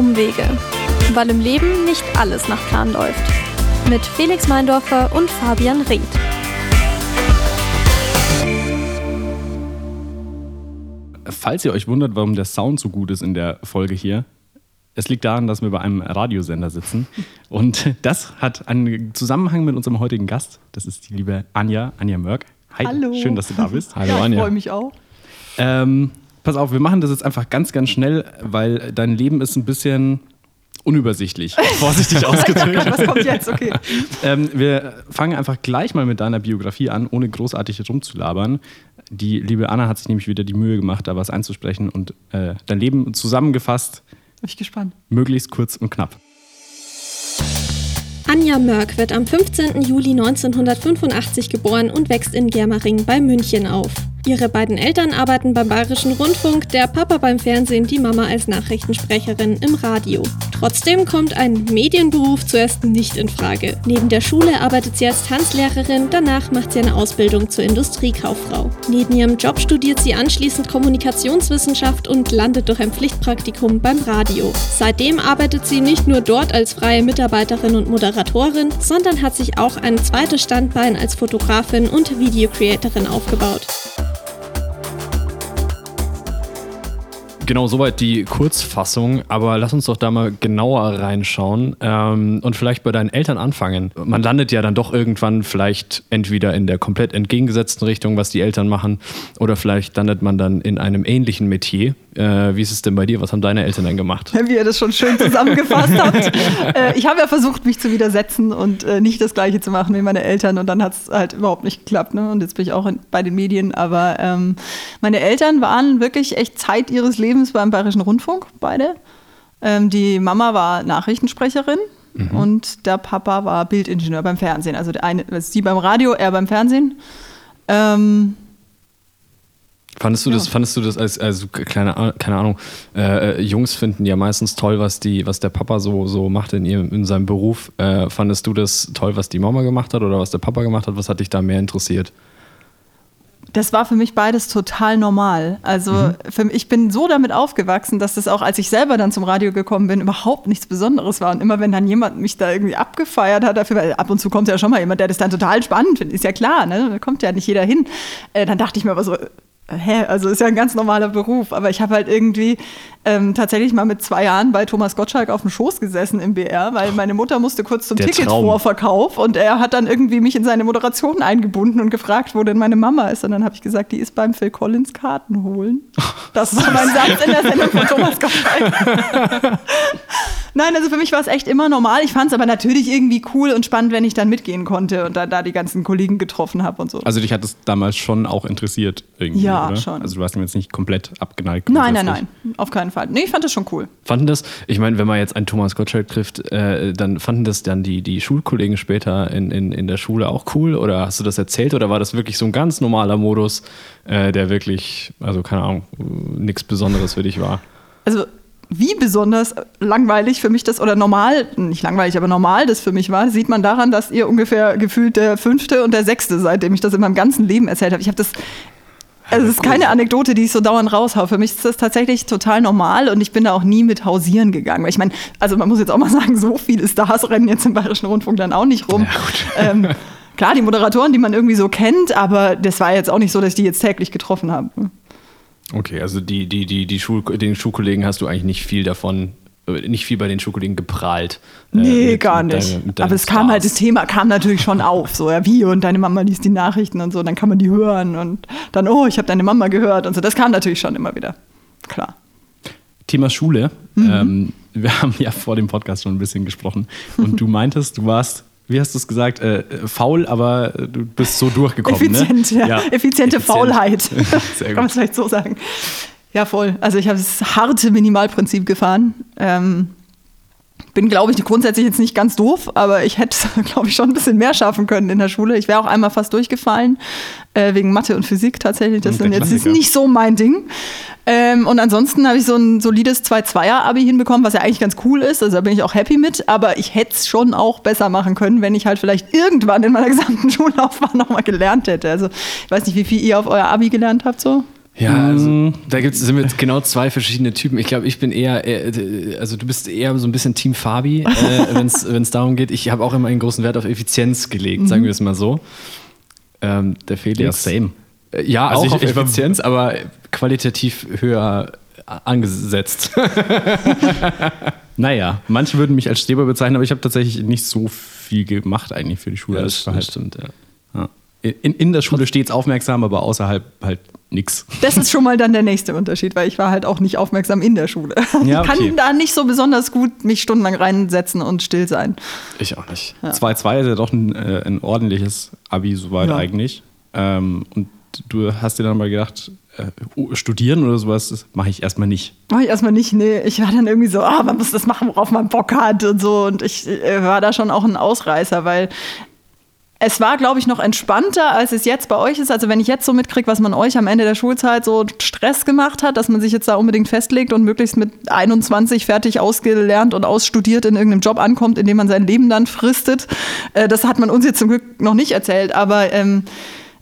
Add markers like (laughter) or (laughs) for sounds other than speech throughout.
Umwege. Weil im Leben nicht alles nach Plan läuft. Mit Felix Meindorfer und Fabian Ried. Falls ihr euch wundert, warum der Sound so gut ist in der Folge hier, es liegt daran, dass wir bei einem Radiosender sitzen. (laughs) Und das hat einen Zusammenhang mit unserem heutigen Gast. Das ist die liebe Anja, Anja Mörk. Hi, Hallo. schön, dass du da bist. (laughs) Hallo, ja, ich freue mich auch. Ähm, pass auf, wir machen das jetzt einfach ganz, ganz schnell, weil dein Leben ist ein bisschen unübersichtlich, (laughs) vorsichtig ausgedrückt. Was kommt jetzt? Okay. Ähm, wir fangen einfach gleich mal mit deiner Biografie an, ohne großartig rumzulabern. Die liebe Anna hat sich nämlich wieder die Mühe gemacht, da was einzusprechen und äh, dein Leben zusammengefasst. Bin ich gespannt. Möglichst kurz und knapp. Anja Mörk wird am 15. Juli 1985 geboren und wächst in Germering bei München auf. Ihre beiden Eltern arbeiten beim Bayerischen Rundfunk, der Papa beim Fernsehen, die Mama als Nachrichtensprecherin im Radio. Trotzdem kommt ein Medienberuf zuerst nicht in Frage. Neben der Schule arbeitet sie als Tanzlehrerin, danach macht sie eine Ausbildung zur Industriekauffrau. Neben ihrem Job studiert sie anschließend Kommunikationswissenschaft und landet durch ein Pflichtpraktikum beim Radio. Seitdem arbeitet sie nicht nur dort als freie Mitarbeiterin und Moderatorin, sondern hat sich auch ein zweites Standbein als Fotografin und Videocreatorin aufgebaut. Genau, soweit die Kurzfassung, aber lass uns doch da mal genauer reinschauen ähm, und vielleicht bei deinen Eltern anfangen. Man landet ja dann doch irgendwann vielleicht entweder in der komplett entgegengesetzten Richtung, was die Eltern machen, oder vielleicht landet man dann in einem ähnlichen Metier. Äh, wie ist es denn bei dir? Was haben deine Eltern denn gemacht? (laughs) Wie ihr das schon schön zusammengefasst habt. (laughs) Äh, ich habe ja versucht, mich zu widersetzen und äh, nicht das Gleiche zu machen wie meine Eltern und dann hat es halt überhaupt nicht geklappt. Ne? Und jetzt bin ich auch in, bei den Medien. Aber ähm, meine Eltern waren wirklich echt Zeit ihres Lebens Lebens beim Bayerischen Rundfunk, beide. Ähm, die Mama war Nachrichtensprecherin mhm. und der Papa war Bildingenieur beim Fernsehen. Also der eine, sie beim Radio, er beim Fernsehen. Ähm, Fandest du ja. das, fandest du das als, also kleine, keine Ahnung, äh, äh, Jungs finden ja meistens toll, was die, was der Papa so, so macht in ihrem, in seinem Beruf. Äh, fandest du das toll, was die Mama gemacht hat oder was der Papa gemacht hat? Was hat dich da mehr interessiert? Das war für mich beides total normal. Also mhm. für, ich bin so damit aufgewachsen, dass das auch, als ich selber dann zum Radio gekommen bin, überhaupt nichts Besonderes war. Und immer wenn dann jemand mich da irgendwie abgefeiert hat dafür, weil ab und zu kommt ja schon mal jemand, der das dann total spannend findet, ist ja klar, ne? da kommt ja nicht jeder hin. Äh, dann dachte ich mir aber so, hä, also ist ja ein ganz normaler Beruf, aber ich habe halt irgendwie ähm, tatsächlich mal mit zwei Jahren bei Thomas Gottschalk auf dem Schoß gesessen im BR, weil meine Mutter musste kurz zum Ticketvorverkauf und er hat dann irgendwie mich in seine Moderation eingebunden und gefragt, wo denn meine Mama ist. Und dann habe ich gesagt, die ist beim Phil Collins Karten holen. Das war mein (laughs) Satz in der Sendung von Thomas Gottschalk. (laughs) Nein, also für mich war es echt immer normal. Ich fand es aber natürlich irgendwie cool und spannend, wenn ich dann mitgehen konnte und da, da die ganzen Kollegen getroffen habe und so. Also dich hat es damals schon auch interessiert irgendwie, Ja, oder? schon. Also du warst ihm jetzt nicht komplett abgeneigt? Nein, nein, nein, auf keinen Fall. Nee, ich fand das schon cool. Fanden das, ich meine, wenn man jetzt einen Thomas Gottschalk trifft, äh, dann fanden das dann die, die Schulkollegen später in, in, in der Schule auch cool? Oder hast du das erzählt oder war das wirklich so ein ganz normaler Modus, äh, der wirklich, also keine Ahnung, nichts Besonderes für dich war? Also wie besonders langweilig für mich das oder normal, nicht langweilig, aber normal das für mich war, sieht man daran, dass ihr ungefähr gefühlt der fünfte und der sechste, seitdem ich das in meinem ganzen Leben erzählt habe. Ich habe das also es ist keine Anekdote, die ich so dauernd raushau. Für mich ist das tatsächlich total normal und ich bin da auch nie mit hausieren gegangen. Weil ich meine, also man muss jetzt auch mal (laughs) sagen, so viele Stars rennen jetzt im Bayerischen Rundfunk dann auch nicht rum. Ja, ähm, (laughs) klar, die Moderatoren, die man irgendwie so kennt, aber das war jetzt auch nicht so, dass ich die jetzt täglich getroffen habe. Okay, also die, die, die, die Schul den Schulkollegen hast du eigentlich nicht viel davon, nicht viel bei den Schulkollegen geprahlt. Äh, nee, äh, mit, gar nicht. Deine, Aber es Stars. kam halt, das Thema kam natürlich schon auf. So, ja, wie? Und deine Mama liest die Nachrichten und so, dann kann man die hören und dann, oh, ich habe deine Mama gehört und so. Das kam natürlich schon immer wieder. Klar. Thema Schule. Mhm. Ähm, wir haben ja vor dem Podcast schon ein bisschen gesprochen und du meintest, du warst wie hast du es gesagt, äh, faul, aber du bist so durchgekommen. Ne? Effizient, ne? ja. ja. Effiziente Effizient. Faulheit. (laughs) Kann man es vielleicht so sagen. Ja, voll. Also ich habe das harte Minimalprinzip gefahren. Ähm, bin, glaube ich, grundsätzlich jetzt nicht ganz doof, aber ich hätte, (laughs) glaube ich, schon ein bisschen mehr schaffen können in der Schule. Ich wäre auch einmal fast durchgefallen, äh, wegen Mathe und Physik tatsächlich. Das sind jetzt ist nicht so mein Ding. Ähm, und ansonsten habe ich so ein solides 2-2er-Abi hinbekommen, was ja eigentlich ganz cool ist. Also da bin ich auch happy mit. Aber ich hätte es schon auch besser machen können, wenn ich halt vielleicht irgendwann in meiner gesamten (laughs) Schullaufbahn nochmal gelernt hätte. Also ich weiß nicht, wie viel ihr auf euer Abi gelernt habt so. Ja, also, da gibt's, sind wir jetzt genau zwei verschiedene Typen. Ich glaube, ich bin eher, äh, also du bist eher so ein bisschen Team Fabi, äh, (laughs) wenn es darum geht. Ich habe auch immer einen großen Wert auf Effizienz gelegt, sagen wir es mal so. Ähm, der Felix. Ja, same. Äh, Ja, Also auch ich- auf ich war- Effizienz, aber qualitativ höher angesetzt. (laughs) Naja, manche würden mich als Streber bezeichnen, aber ich habe tatsächlich nicht so viel gemacht eigentlich für die Schule. das war halt, stimmt, ja. ja. in, in der Schule stets aufmerksam, aber außerhalb halt nix. Das ist schon mal dann der nächste Unterschied, weil ich war halt auch nicht aufmerksam in der Schule. Ja, ich kann okay. da nicht so besonders gut mich stundenlang reinsetzen und still sein. Ich auch nicht. 2-2 ist ja doch ein, äh, ein ordentliches Abi soweit Ja. eigentlich. Ähm, und du hast dir dann mal gedacht, äh, studieren oder sowas, das mache ich erstmal nicht. Mach ich erstmal nicht, nee. Ich war dann irgendwie so, ah, man muss das machen, worauf man Bock hat und so. Und ich äh, war da schon auch ein Ausreißer, weil es war, glaube ich, noch entspannter, als es jetzt bei euch ist. Also wenn ich jetzt so mitkriege, was man euch am Ende der Schulzeit so Stress gemacht hat, dass man sich jetzt da unbedingt festlegt und möglichst mit 21 fertig ausgelernt und ausstudiert in irgendeinem Job ankommt, in dem man sein Leben dann fristet. Äh, das hat man uns jetzt zum Glück noch nicht erzählt, aber ähm,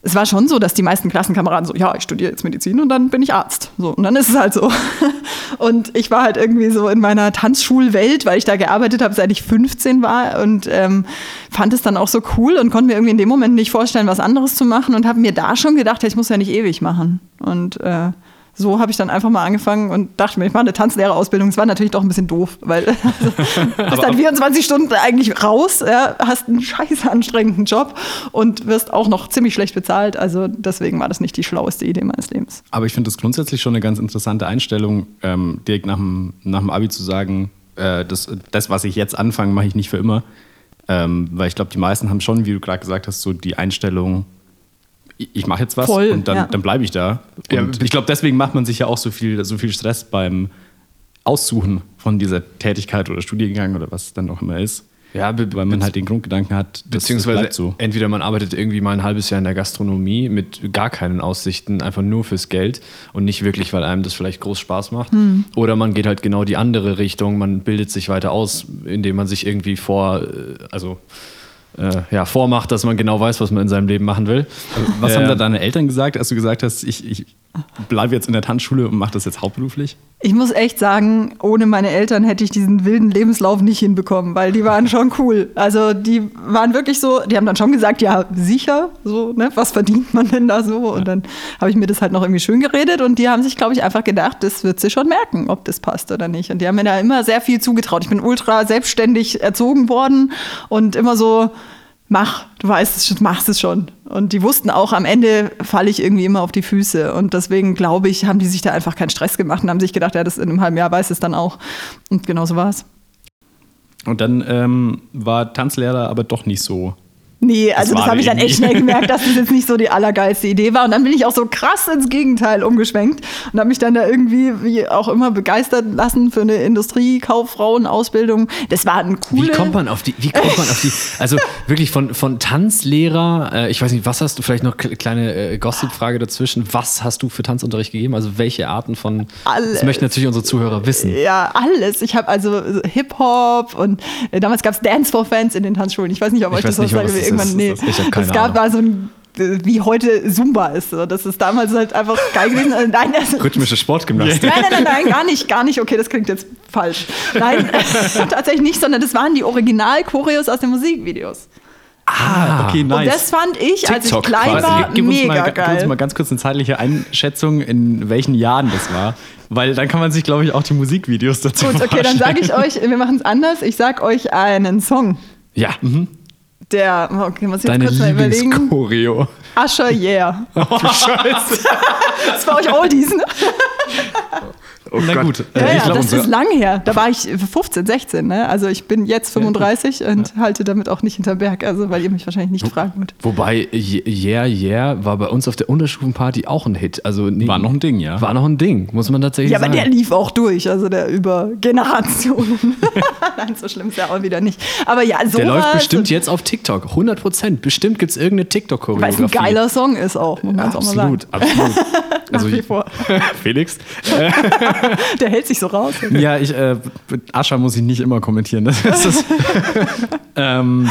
es war schon so, dass die meisten Klassenkameraden so, ja, ich studiere jetzt Medizin und dann bin ich Arzt. So, und dann ist es halt so. (laughs) Und ich war halt irgendwie so in meiner Tanzschulwelt, weil ich da gearbeitet habe, seit ich 15 war und ähm, fand es dann auch so cool und konnte mir irgendwie in dem Moment nicht vorstellen, was anderes zu machen und habe mir da schon gedacht, ich muss ja nicht ewig machen. Und äh, so habe ich dann einfach mal angefangen und dachte mir, ich mache eine Tanzlehrerausbildung. Es war natürlich doch ein bisschen doof, weil (laughs) also, (laughs) bist dann 24 Stunden eigentlich raus, ja, hast einen scheiße anstrengenden Job und wirst auch noch ziemlich schlecht bezahlt. Also deswegen war das nicht die schlaueste Idee meines Lebens. Aber ich finde das grundsätzlich schon eine ganz interessante Einstellung, ähm, direkt nach dem, nach dem Abi zu sagen, äh, das, das, was ich jetzt anfange, mache ich nicht für immer. Ähm, weil ich glaube, die meisten haben schon, wie du gerade gesagt hast, so die Einstellung, ich, mache jetzt was Voll, und dann, ja. dann bleibe ich da. Ja, Und ich glaube, deswegen macht man sich ja auch so viel, so viel Stress beim Aussuchen von dieser Tätigkeit oder Studiengang oder was es dann auch immer ist. Ja, Weil man halt den Grundgedanken hat, das, Beziehungsweise das bleibt so. entweder man arbeitet irgendwie mal ein halbes Jahr in der Gastronomie mit gar keinen Aussichten, einfach nur fürs Geld und nicht wirklich, weil einem das vielleicht groß Spaß macht. Hm. Oder man geht halt genau die andere Richtung, man bildet sich weiter aus, indem man sich irgendwie vor, äh, also äh, ja, vormacht, dass man genau weiß, was man in seinem Leben machen will. Was haben Äh, da deine Eltern gesagt, als du gesagt hast, ich, ich bleibe jetzt in der Tanzschule und mache das jetzt hauptberuflich? Ich muss echt sagen, ohne meine Eltern hätte ich diesen wilden Lebenslauf nicht hinbekommen, weil die waren schon cool. Also die waren wirklich so, die haben dann schon gesagt, ja, sicher, so, ne, was verdient man denn da so? Und dann habe ich mir das halt noch irgendwie schön geredet und die haben sich, glaube ich, einfach gedacht, das wird sie schon merken, ob das passt oder nicht. Und die haben mir da immer sehr viel zugetraut. Ich bin ultra selbstständig erzogen worden und immer so, mach, du weißt es schon, machst es schon. Und die wussten auch, am Ende falle ich irgendwie immer auf die Füße. Und deswegen glaube ich, haben die sich da einfach keinen Stress gemacht und haben sich gedacht, ja, das in einem halben Jahr weiß es dann auch. Und genau so war es. Und dann ähm, war Tanzlehrer aber doch nicht so. Nee, also das, war habe ich dann echt schnell gemerkt, (laughs) dass das jetzt nicht so die allergeilste Idee war. Und dann bin ich auch so krass ins Gegenteil umgeschwenkt und habe mich dann da irgendwie, wie auch immer, begeistert lassen für eine Industriekauffrauenausbildung. Das war ein Wie coole... kommt man auf die, wie kommt man auf die, also wirklich von, von Tanzlehrer, äh, ich weiß nicht, was hast du, vielleicht noch kle- kleine äh, Gossip-Frage dazwischen, was hast du für Tanzunterricht gegeben? Also welche Arten von, das Alles. möchten natürlich unsere Zuhörer wissen. Ja, alles. Ich habe also so Hip-Hop und äh, damals gab es Dance for Fans in den Tanzschulen. Ich weiß nicht, ob Ich euch das was sagt. Irgendwann, nee. Das ist- ich keine es gab Ahnung. mal so ein wie heute Zumba ist. So. Das ist damals halt einfach geil gewesen. Äh, Nein, also, (laughs) Rhythmische Sportgymnastik. Nein, nein, nein, nein, gar nicht, gar nicht. Okay, das klingt jetzt falsch. Nein, (laughs) (laughs) tatsächlich nicht, sondern das waren die Original-Choreos aus den Musikvideos. Ah, okay, Und das fand ich, als ich TikTok klein quasi. war, gib, uns mega mal, gib uns geil. mal ganz kurz eine zeitliche Einschätzung, in welchen Jahren das war. Weil dann kann man sich, glaube ich, auch die Musikvideos dazu Gut, okay, dann vorstellen. sage ich euch, wir machen es anders. Ich sag euch einen Song. Ja, Der, okay, muss ich jetzt deine kurz mal überlegen. Lieblingschoreo. Usher, yeah. (laughs) Oh, Scheiße. (laughs) Das war euch Oldies, ne? (laughs) Oh Na gut, Ja, ich ja, glaube, das ist lang her. Da war ich 15, 16, ne? Also ich bin jetzt 35 und halte damit auch nicht hinter Berg, also weil ihr mich wahrscheinlich nicht fragen würdet. Wobei Yeah Yeah war bei uns auf der Unterstufenparty auch ein Hit. Also nee, War noch ein Ding, ja. War noch ein Ding, muss man tatsächlich Ja, aber sagen. der lief auch durch, also der über Generationen. (laughs) Nein, so schlimm ist er auch wieder nicht. Aber ja, so Der läuft bestimmt jetzt auf TikTok. 100 Prozent. Bestimmt gibt es irgendeine Weil es ein TikTok-Choreografie. geiler Song ist auch, muss man jetzt auch mal sagen. Absolut, absolut. (laughs) Nach Also wie ich- vor. (laughs) Felix. (laughs) Der hält sich so raus. Ja, ich, äh, Ascha muss ich nicht immer kommentieren. Das ist (laughs) ähm,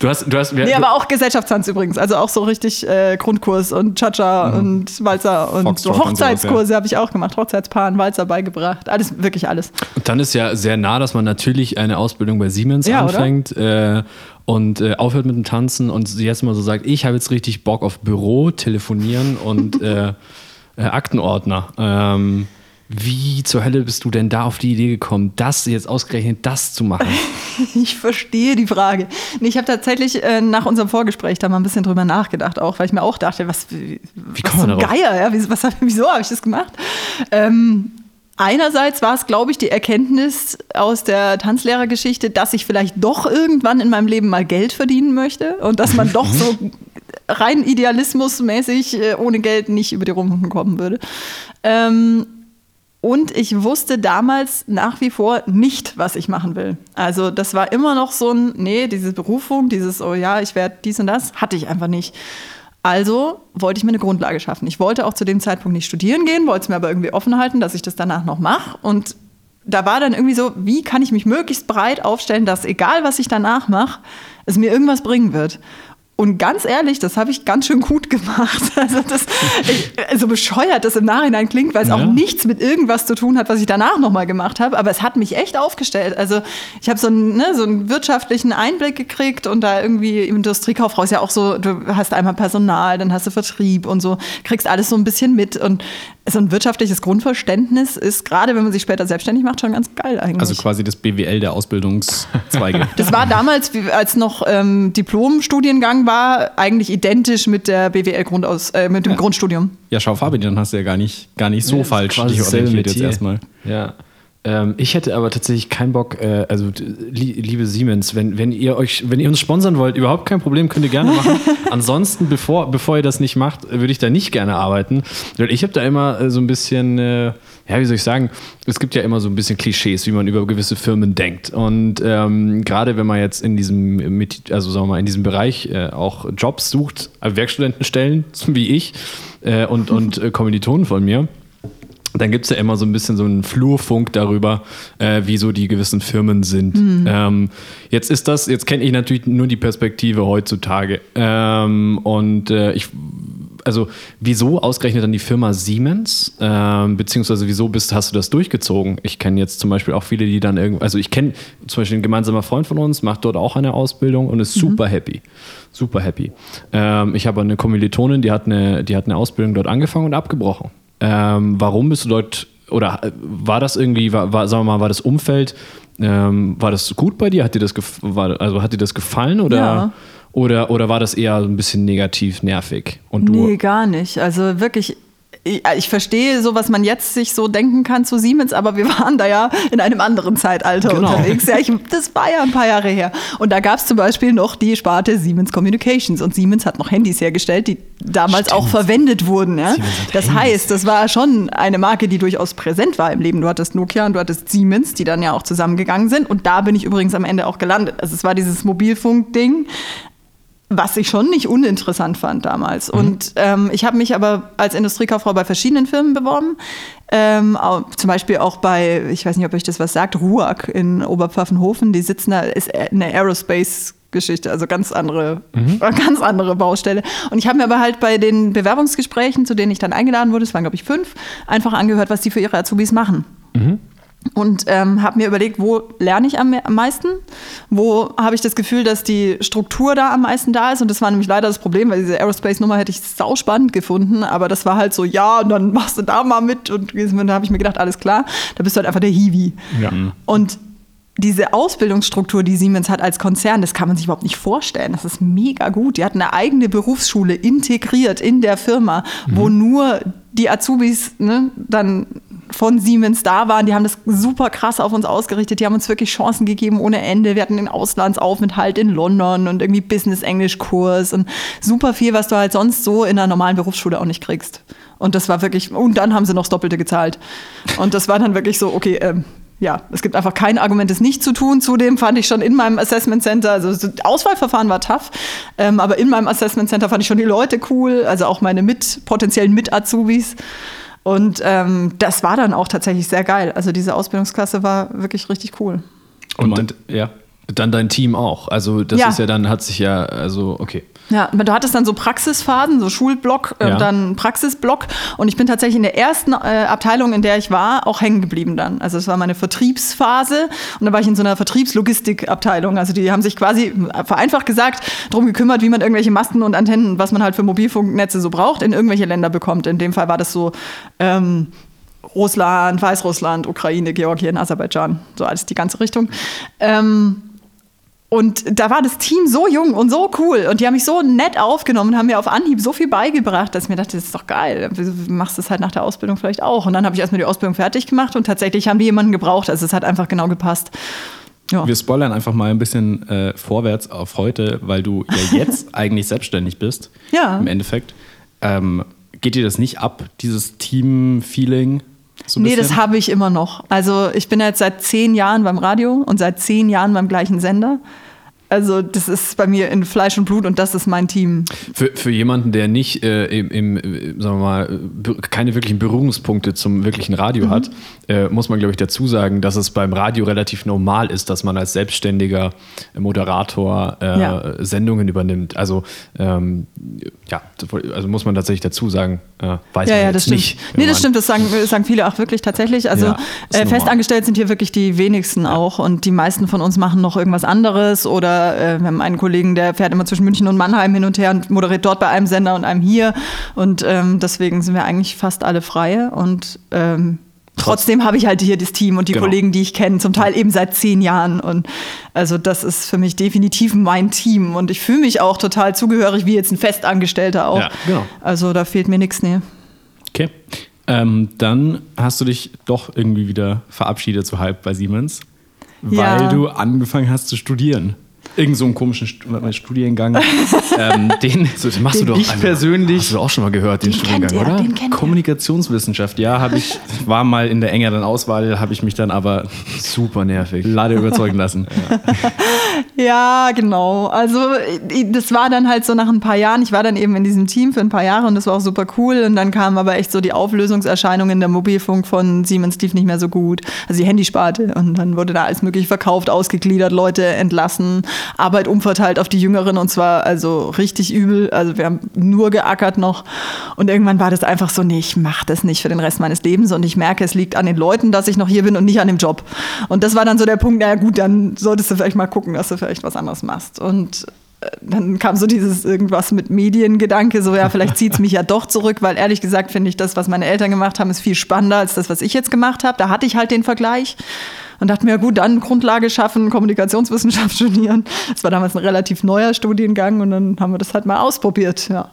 Du hast, du hast, nee, aber auch Gesellschaftstanz übrigens. Also auch so richtig äh, Grundkurs und Cha-Cha mhm. und Walzer und Foxtrot so Hochzeitskurse ja. habe ich auch gemacht. Hochzeitspaaren, Walzer beigebracht. Alles, wirklich alles. Und dann ist ja sehr nah, dass man natürlich eine Ausbildung bei Siemens ja, anfängt. Äh, und äh, aufhört mit dem Tanzen und jetzt mal so sagt, ich habe jetzt richtig Bock auf Büro, telefonieren und (laughs) äh, äh, Aktenordner. Ähm, wie zur Hölle bist du denn da auf die Idee gekommen, das jetzt ausgerechnet das zu machen? (laughs) Ich verstehe die Frage. ich habe tatsächlich äh, nach unserem Vorgespräch da mal ein bisschen drüber nachgedacht, auch weil ich mir auch dachte, was, wie was man so Geier, ja? Wie, was, (laughs) wieso habe ich das gemacht? Ähm, einerseits war es, glaube ich, die Erkenntnis aus der Tanzlehrergeschichte, dass ich vielleicht doch irgendwann in meinem Leben mal Geld verdienen möchte und dass man doch so (laughs) rein idealismusmäßig äh, ohne Geld nicht über die Runden kommen würde. Ähm, und ich wusste damals nach wie vor nicht, was ich machen will. Also das war immer noch so ein, nee, diese Berufung, dieses, oh ja, ich werde dies und das, hatte ich einfach nicht. Also wollte ich mir eine Grundlage schaffen. Ich wollte auch zu dem Zeitpunkt nicht studieren gehen, wollte es mir aber irgendwie offen halten, dass ich das danach noch mache. Und da war dann irgendwie so, wie kann ich mich möglichst breit aufstellen, dass egal was ich danach mache, es mir irgendwas bringen wird. Und ganz ehrlich, das habe ich ganz schön gut gemacht. (laughs) Also das, so bescheuert das im Nachhinein klingt, weil es ja. auch nichts mit irgendwas zu tun hat, was ich danach nochmal gemacht habe. Aber es hat mich echt aufgestellt. Also ich habe so, einen, ne, so einen wirtschaftlichen Einblick gekriegt und da irgendwie im Industriekauffrau ist ja auch so, du hast einmal Personal, dann hast du Vertrieb und so, kriegst alles so ein bisschen mit. Und so ein wirtschaftliches Grundverständnis ist gerade, wenn man sich später selbstständig macht, schon ganz geil eigentlich. Also quasi das BWL der Ausbildungszweige. das war damals, als noch ähm, Diplom-Studiengang war, eigentlich identisch mit der BWL Grundaus, äh, mit dem ja. Grundstudium. Ja, schau Fabi, dann hast du ja gar nicht, gar nicht so ja, falsch dich orientiert jetzt erstmal. Ja. Ähm, ich hätte aber tatsächlich keinen Bock, äh, also li liebe Siemens, wenn, wenn ihr euch, wenn ihr uns sponsern wollt, überhaupt kein Problem, könnt ihr gerne machen. (laughs) Ansonsten, bevor, bevor ihr das nicht macht, würde ich da nicht gerne arbeiten. Weil ich habe da immer äh, so ein bisschen, äh, ja, wie soll ich sagen, es gibt ja immer so ein bisschen Klischees, wie man über gewisse Firmen denkt. Und ähm, gerade wenn man jetzt in diesem, also sagen wir mal, in diesem Bereich äh, auch Jobs sucht, äh, Werkstudentenstellen, (laughs) wie ich äh, und, und Kommilitonen von mir, dann gibt es ja immer so ein bisschen so einen Flurfunk darüber, äh, wie so die gewissen Firmen sind. Mhm. Ähm, jetzt ist das, jetzt kenne ich natürlich nur die Perspektive heutzutage. Ähm, und äh, ich, also wieso ausgerechnet dann die Firma Siemens? Ähm, beziehungsweise wieso bist, hast du das durchgezogen? Ich kenne jetzt zum Beispiel auch viele, die dann irgendwie, also ich kenne zum Beispiel ein gemeinsamer Freund von uns, macht dort auch eine Ausbildung und ist mhm. super happy. Super happy. Ähm, ich habe eine Kommilitonin, die hat eine, die hat eine Ausbildung dort angefangen und abgebrochen. Ähm, warum bist du dort, oder äh, war das irgendwie, war, war, sagen wir mal, war das Umfeld, ähm, war das gut bei dir? Hat dir das, war, also hat dir das gefallen oder, ja. Oder, oder war das eher ein bisschen negativ, nervig? Und du nee, gar nicht. Also wirklich, ich verstehe so, was man jetzt sich so denken kann zu Siemens, aber wir (laughs) waren da ja in einem anderen Zeitalter genau. unterwegs. Ja, ich, das war ja ein paar Jahre her. Und da gab es zum Beispiel noch die Sparte Siemens Communications. Und Siemens hat noch Handys hergestellt, die damals Stimmt. auch verwendet wurden. Ja? Das Handys. heißt, das war schon eine Marke, die durchaus präsent war im Leben. Du hattest Nokia und du hattest Siemens, die dann ja auch zusammengegangen sind. Und da bin ich übrigens am Ende auch gelandet. Also es war dieses Mobilfunk-Ding. Was ich schon nicht uninteressant fand damals. Mhm. Und ähm, ich habe mich aber als Industriekauffrau bei verschiedenen Firmen beworben. Ähm, auch, zum Beispiel auch bei, ich weiß nicht, ob euch das was sagt, RUAG in Oberpfaffenhofen. Die sitzen da, ist eine Aerospace Geschichte, also ganz andere, mhm. (laughs) ganz andere Baustelle. Und ich habe mir aber halt bei den Bewerbungsgesprächen, zu denen ich dann eingeladen wurde, es waren glaube ich fünf, einfach angehört, was die für ihre Azubis machen. Mhm und ähm, habe mir überlegt, wo lerne ich am, am meisten, wo habe ich das Gefühl, dass die Struktur da am meisten da ist und das war nämlich leider das Problem, weil diese Aerospace-Nummer hätte ich sau spannend gefunden, aber das war halt so, ja, und dann machst du da mal mit und da habe ich mir gedacht, alles klar, da bist du halt einfach der Hiwi. Ja. Und diese Ausbildungsstruktur, die Siemens hat als Konzern, das kann man sich überhaupt nicht vorstellen. Das ist mega gut. Die hatten eine eigene Berufsschule integriert in der Firma, mhm. wo nur die Azubis ne, dann von Siemens da waren. Die haben das super krass auf uns ausgerichtet. Die haben uns wirklich Chancen gegeben ohne Ende. Wir hatten den Auslandsaufenthalt in London und irgendwie Business-Englisch-Kurs und super viel, was du halt sonst so in einer normalen Berufsschule auch nicht kriegst. Und das war wirklich, und dann haben sie noch das Doppelte gezahlt. Und das war dann wirklich so, okay, ähm, ja, es gibt einfach kein Argument, es nicht zu tun. Zudem fand ich schon in meinem Assessment Center, also das Auswahlverfahren war tough, ähm, aber in meinem Assessment Center fand ich schon die Leute cool, also auch meine mit, potenziellen Mit-Azubis. Und ähm, das war dann auch tatsächlich sehr geil. Also diese Ausbildungsklasse war wirklich richtig cool. Und, und ja. Dann dein Team auch. Also das Ja. ist ja dann, hat sich ja, also okay. Ja, aber du hattest dann so Praxisphasen, so Schulblock, äh, Ja. dann Praxisblock. Und ich bin tatsächlich in der ersten äh, Abteilung, in der ich war, auch hängen geblieben dann. Also es war meine Vertriebsphase und da war ich in so einer Vertriebslogistikabteilung. Also die haben sich quasi, äh, vereinfacht gesagt, darum gekümmert, wie man irgendwelche Masten und Antennen, was man halt für Mobilfunknetze so braucht, in irgendwelche Länder bekommt. In dem Fall war das so ähm, Russland, Weißrussland, Ukraine, Georgien, Aserbaidschan, so alles die ganze Richtung. Ähm, und da war das Team so jung und so cool und die haben mich so nett aufgenommen und haben mir auf Anhieb so viel beigebracht, dass ich mir dachte, das ist doch geil. Du machst das halt nach der Ausbildung vielleicht auch. Und dann habe ich erstmal die Ausbildung fertig gemacht und tatsächlich haben die jemanden gebraucht. Also es hat einfach genau gepasst. Ja. Wir spoilern einfach mal ein bisschen äh, vorwärts auf heute, weil du ja (laughs) jetzt eigentlich selbstständig bist. Ja. Im Endeffekt. Ähm, geht dir das nicht ab, dieses Team-Feeling? So Nee, das habe ich immer noch. Also ich bin jetzt seit zehn Jahren beim Radio und seit zehn Jahren beim gleichen Sender. Also das ist bei mir in Fleisch und Blut und das ist mein Team. Für, für jemanden, der nicht äh, im, im, sagen wir mal, keine wirklichen Berührungspunkte zum wirklichen Radio Mhm. hat, äh, muss man, glaube ich, dazu sagen, dass es beim Radio relativ normal ist, dass man als selbstständiger Moderator äh, Ja. Sendungen übernimmt. Also ähm, ja, also muss man tatsächlich dazu sagen, äh, weiß Ja, man ja, das stimmt. nicht. nee, das stimmt, das sagen, das sagen viele auch wirklich tatsächlich. Also äh, festangestellt sind hier wirklich die wenigsten auch und die meisten von uns machen noch irgendwas anderes oder äh, wir haben einen Kollegen, der fährt immer zwischen München und Mannheim hin und her und moderiert dort bei einem Sender und einem hier und ähm, deswegen sind wir eigentlich fast alle freie und ähm, Trotzdem habe ich halt hier das Team und die Genau. Kollegen, die ich kenne, zum Teil eben seit zehn Jahren. Und also das ist für mich definitiv mein Team. Und ich fühle mich auch total zugehörig, wie jetzt ein Festangestellter auch. Ja, genau. Also da fehlt mir nichts, nee. Okay. Ähm, dann hast du dich doch irgendwie wieder verabschiedet zu halb bei Siemens, weil Ja. du angefangen hast zu studieren. Irgend so einen komischen Studiengang, (laughs) ähm, den, So, den machst du doch ich einfach- persönlich Hast du auch schon mal gehört, den, Studiengang, kennt er, oder? den er. Kommunikationswissenschaft, ja, habe ich war mal in der engeren Auswahl, habe ich mich dann aber Super nervig. leider überzeugen lassen. Ja, genau. Also das war dann halt so nach ein paar Jahren. Ich war dann eben in diesem Team für ein paar Jahre und das war auch super cool. Und dann kamen aber echt so die Auflösungserscheinungen. Der Mobilfunk von Siemens lief nicht mehr so gut. Also die Handysparte. Und dann wurde da alles mögliche verkauft, ausgegliedert, Leute entlassen, Arbeit umverteilt auf die Jüngeren und zwar also richtig übel. Also wir haben nur geackert noch. Und irgendwann war das einfach so, nee, ich mach das nicht für den Rest meines Lebens. Und ich merke, es liegt an den Leuten, dass ich noch hier bin und nicht an dem Job. Und das war dann so der Punkt, naja gut, dann solltest du vielleicht mal gucken, dass du vielleicht was anderes machst. Und äh, dann kam so dieses irgendwas mit Mediengedanke, so ja, vielleicht (laughs) zieht es mich ja doch zurück, weil ehrlich gesagt finde ich das, was meine Eltern gemacht haben, ist viel spannender als das, was ich jetzt gemacht habe. Da hatte ich halt den Vergleich und dachte mir, ja gut, dann Grundlage schaffen, Kommunikationswissenschaft (laughs) studieren. Das war damals ein relativ neuer Studiengang und dann haben wir das halt mal ausprobiert, ja.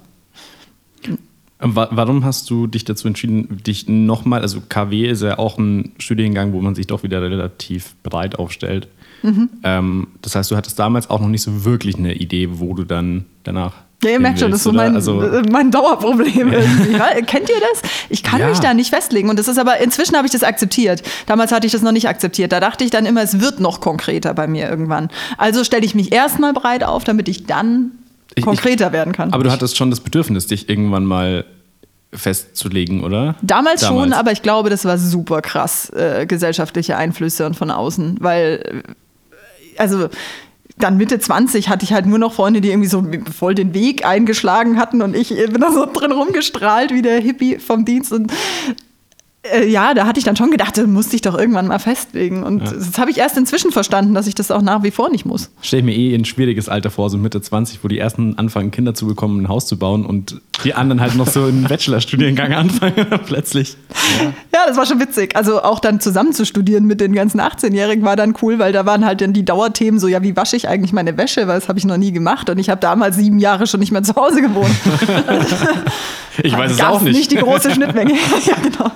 Wa- Warum hast du dich dazu entschieden, dich nochmal, also KW ist ja auch ein Studiengang, wo man sich doch wieder relativ breit aufstellt. Mhm. Ähm, das heißt, du hattest damals auch noch nicht so wirklich eine Idee, wo du dann danach. Ja, ihr merkt schon, das ist so mein, also, äh, mein Dauerproblem. (laughs) Weil, Kennt ihr das? Ich kann Ja. mich da nicht festlegen. Und das ist aber, inzwischen habe ich das akzeptiert. Damals hatte ich das noch nicht akzeptiert. Da dachte ich dann immer, es wird noch konkreter bei mir irgendwann. Also stelle ich mich erstmal breit auf, damit ich dann Ich- ich- konkreter werden kann. aber du hattest schon das Bedürfnis, dich irgendwann mal festzulegen, oder? Damals, schon, aber ich glaube, das war super krass, äh, gesellschaftliche Einflüsse und von außen, weil, also dann Mitte 20 hatte ich halt nur noch Freunde, die irgendwie so voll den Weg eingeschlagen hatten und ich bin da so drin rumgestrahlt wie der Hippie vom Dienst und äh, ja, da hatte ich dann schon gedacht, da musste ich doch irgendwann mal festlegen. Und das habe ich erst inzwischen verstanden, dass ich das auch nach wie vor nicht muss. Stell ich mir eh ein schwieriges Alter vor, so Mitte 20, wo die ersten anfangen, Kinder zu bekommen, ein Haus zu bauen und die anderen halt noch so einen (laughs) Bachelorstudiengang anfangen (laughs) plötzlich. Ja, das war schon witzig. Also auch dann zusammen zu studieren mit den ganzen 18-Jährigen war dann cool, weil da waren halt dann die Dauerthemen so, ja, wie wasche ich eigentlich meine Wäsche, weil das habe ich noch nie gemacht und ich habe damals sieben Jahre schon nicht mehr zu Hause gewohnt. (laughs) Ich weiß es auch nicht. nicht die große Schnittmenge. ja, genau.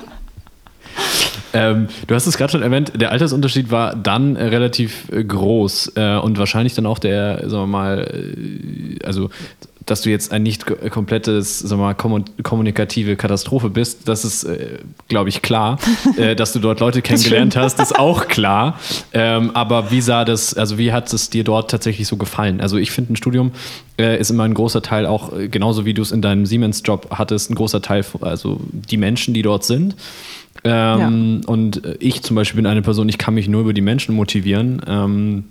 Ähm, du hast es gerade schon erwähnt, der Altersunterschied war dann äh, relativ äh, groß äh, und wahrscheinlich dann auch der, sagen wir mal, äh, also dass du jetzt ein nicht ko- komplettes, sagen wir mal, kommun- kommunikative Katastrophe bist, das ist, äh, glaube ich, klar. (laughs) äh, dass du dort Leute kennengelernt hast, ist auch klar. (laughs) Ähm, aber wie sah das, also wie hat es dir dort tatsächlich so gefallen? Also ich finde, ein Studium äh, ist immer ein großer Teil auch, genauso wie du es in deinem Siemens-Job hattest, ein großer Teil, also die Menschen, die dort sind. Ähm, Und äh, ich zum Beispiel bin eine Person, ich kann mich nur über die Menschen motivieren. Ähm,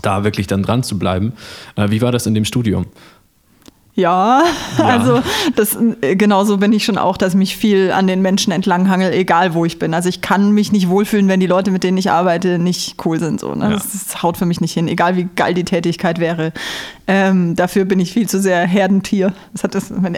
da wirklich dann dran zu bleiben. Äh, wie war das in dem Studium? Ja, also das äh, genauso bin ich schon auch, dass ich mich viel an den Menschen entlanghangel, egal wo ich bin. Also ich kann mich nicht wohlfühlen, wenn die Leute, mit denen ich arbeite, nicht cool sind. So, ne? ja. das, das, haut für mich nicht hin, egal wie geil die Tätigkeit wäre. Ähm, dafür bin ich viel zu sehr Herdentier. Das hat das, mein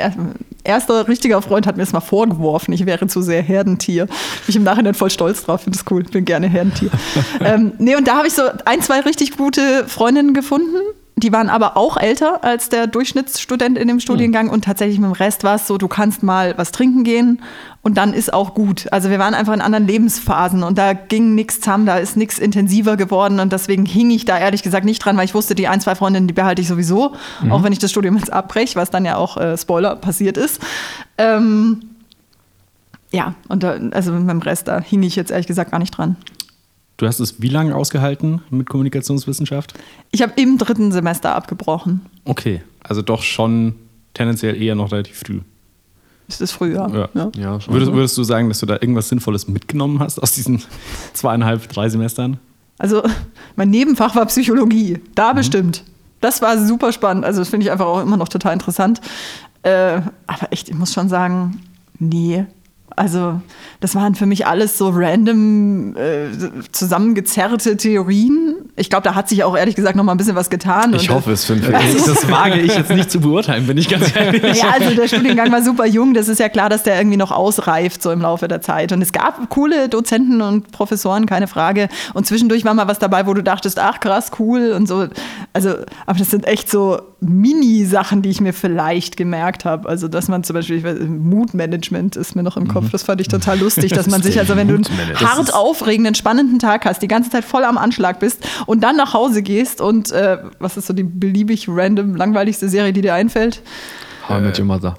erster richtiger Freund hat mir das mal vorgeworfen, ich wäre zu sehr Herdentier. Bin ich im Nachhinein voll stolz drauf, finde das cool, bin gerne Herdentier. (laughs) ähm, nee, und da habe ich so ein, zwei richtig gute Freundinnen gefunden die waren aber auch älter als der Durchschnittsstudent in dem Studiengang und tatsächlich mit dem Rest war es so, du kannst mal was trinken gehen und dann ist auch gut. Also wir waren einfach in anderen Lebensphasen und da ging nichts zusammen, da ist nichts intensiver geworden und deswegen hing ich da ehrlich gesagt nicht dran, weil ich wusste, die ein, zwei Freundinnen, die behalte ich sowieso, mhm. auch wenn ich das Studium jetzt abbreche, was dann ja auch, äh, Spoiler, passiert ist. Ähm, ja, und da, also mit dem Rest, da hing ich jetzt ehrlich gesagt gar nicht dran. Du hast es wie lange ausgehalten mit Kommunikationswissenschaft? Ich habe im dritten Semester abgebrochen. Okay, also doch schon tendenziell eher noch relativ früh. Ist das früh, ja. ja. ja. ja würdest, würdest, du sagen, dass du da irgendwas Sinnvolles mitgenommen hast aus diesen (laughs) zweieinhalb, drei Semestern? Also, mein Nebenfach war Psychologie. Da mhm. bestimmt. Das war super spannend. Also, das finde ich einfach auch immer noch total interessant. Äh, aber echt, ich muss schon sagen, nee, also das waren für mich alles so random äh, zusammengezerrte Theorien. Ich glaube, da hat sich auch ehrlich gesagt noch mal ein bisschen was getan. Ich hoffe es, für mich. (laughs) Das wage ich jetzt nicht zu beurteilen, bin ich ganz (laughs) ehrlich. Ja, also der Studiengang war super jung. Das ist ja klar, dass der irgendwie noch ausreift so im Laufe der Zeit. Und es gab coole Dozenten und Professoren, keine Frage. Und zwischendurch war mal was dabei, wo du dachtest, ach krass, cool und so. Also, aber das sind echt so Mini-Sachen, die ich mir vielleicht gemerkt habe. Also, dass man zum Beispiel, Mood-Management ist mir noch im Kopf. Mhm. Das fand ich total lustig, dass man sich, also wenn du einen hart aufregenden, spannenden Tag hast, die ganze Zeit voll am Anschlag bist und dann nach Hause gehst und äh, was ist so die beliebig random, langweiligste Serie, die dir einfällt? How I Met Your Mother.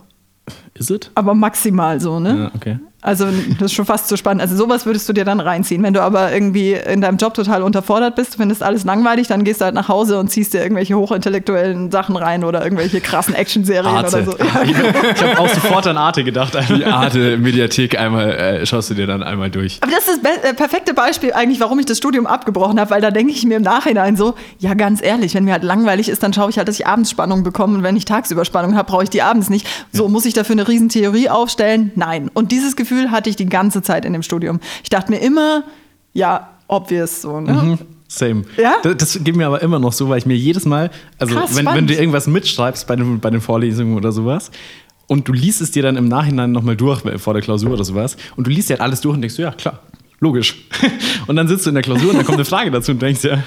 Is it? Aber maximal so, ne? Ja, okay. Also das ist schon fast zu spannend. Also sowas würdest du dir dann reinziehen. Wenn du aber irgendwie in deinem Job total unterfordert bist, findest alles langweilig, dann gehst du halt nach Hause und ziehst dir irgendwelche hochintellektuellen Sachen rein oder irgendwelche krassen Action-Serien oder so. (laughs) ich habe auch sofort an Arte gedacht. (laughs) Die Arte-Mediathek einmal äh, schaust du dir dann einmal durch. Aber das ist das äh, perfekte Beispiel eigentlich, warum ich das Studium abgebrochen habe, weil da denke ich mir im Nachhinein so, ja ganz ehrlich, wenn mir halt langweilig ist, dann schaue ich halt, dass ich abends Spannung bekomme und wenn ich tagsüber Spannung habe, brauche ich die abends nicht. So, ja. muss ich dafür eine Riesentheorie aufstellen? Nein. Und dieses Gefühl Gefühl hatte ich die ganze Zeit in dem Studium. Ich dachte mir immer, ja, obvious so. Ne? Mhm. Same. Ja? Das, das, geht mir aber immer noch so, weil ich mir jedes Mal, also Krass, wenn, wenn, du irgendwas mitschreibst bei den, bei den Vorlesungen oder sowas, und du liest es dir dann im Nachhinein nochmal durch vor der Klausur oder sowas, und du liest dir halt alles durch und denkst, ja, klar, logisch. (laughs) und dann sitzt du in der Klausur und dann kommt eine Frage dazu und denkst ja,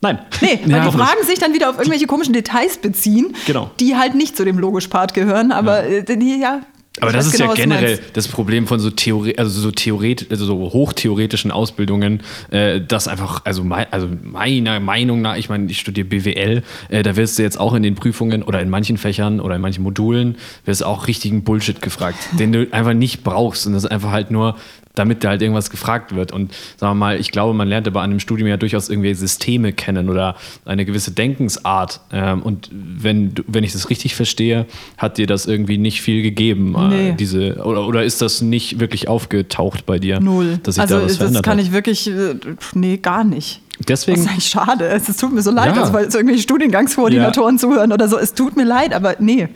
Nein. Nee, (laughs) weil ja, die Fragen sich dann wieder auf irgendwelche komischen Details beziehen, genau. die halt nicht zu dem Logisch-Part gehören, aber ja. Äh, die, ja, aber das ist genau, ja generell das Problem von so, Theorie, also so, Theoret also so hochtheoretischen Ausbildungen, äh, dass einfach, also, mein, also meiner Meinung nach, ich meine, ich studiere BWL, äh, da wirst du jetzt auch in den Prüfungen oder in manchen Fächern oder in manchen Modulen, wirst auch richtigen Bullshit gefragt, den du einfach nicht brauchst. Und das ist einfach halt nur damit da halt irgendwas gefragt wird. Und sagen wir mal, ich glaube, man lernt aber an einem Studium ja durchaus irgendwie Systeme kennen oder eine gewisse Denkensart. Ähm, und wenn, wenn ich das richtig verstehe, hat dir das irgendwie nicht viel gegeben. Äh, nee. diese, oder, oder ist das nicht wirklich aufgetaucht bei dir? Null. Dass also da was das kann hat? ich wirklich, äh, nee, gar nicht. Deswegen. Das ist eigentlich schade. Es, tut mir so leid, ja. also, weil es irgendwelche Studiengangskoordinatoren ja. zuhören oder so. Es tut mir leid, aber nee.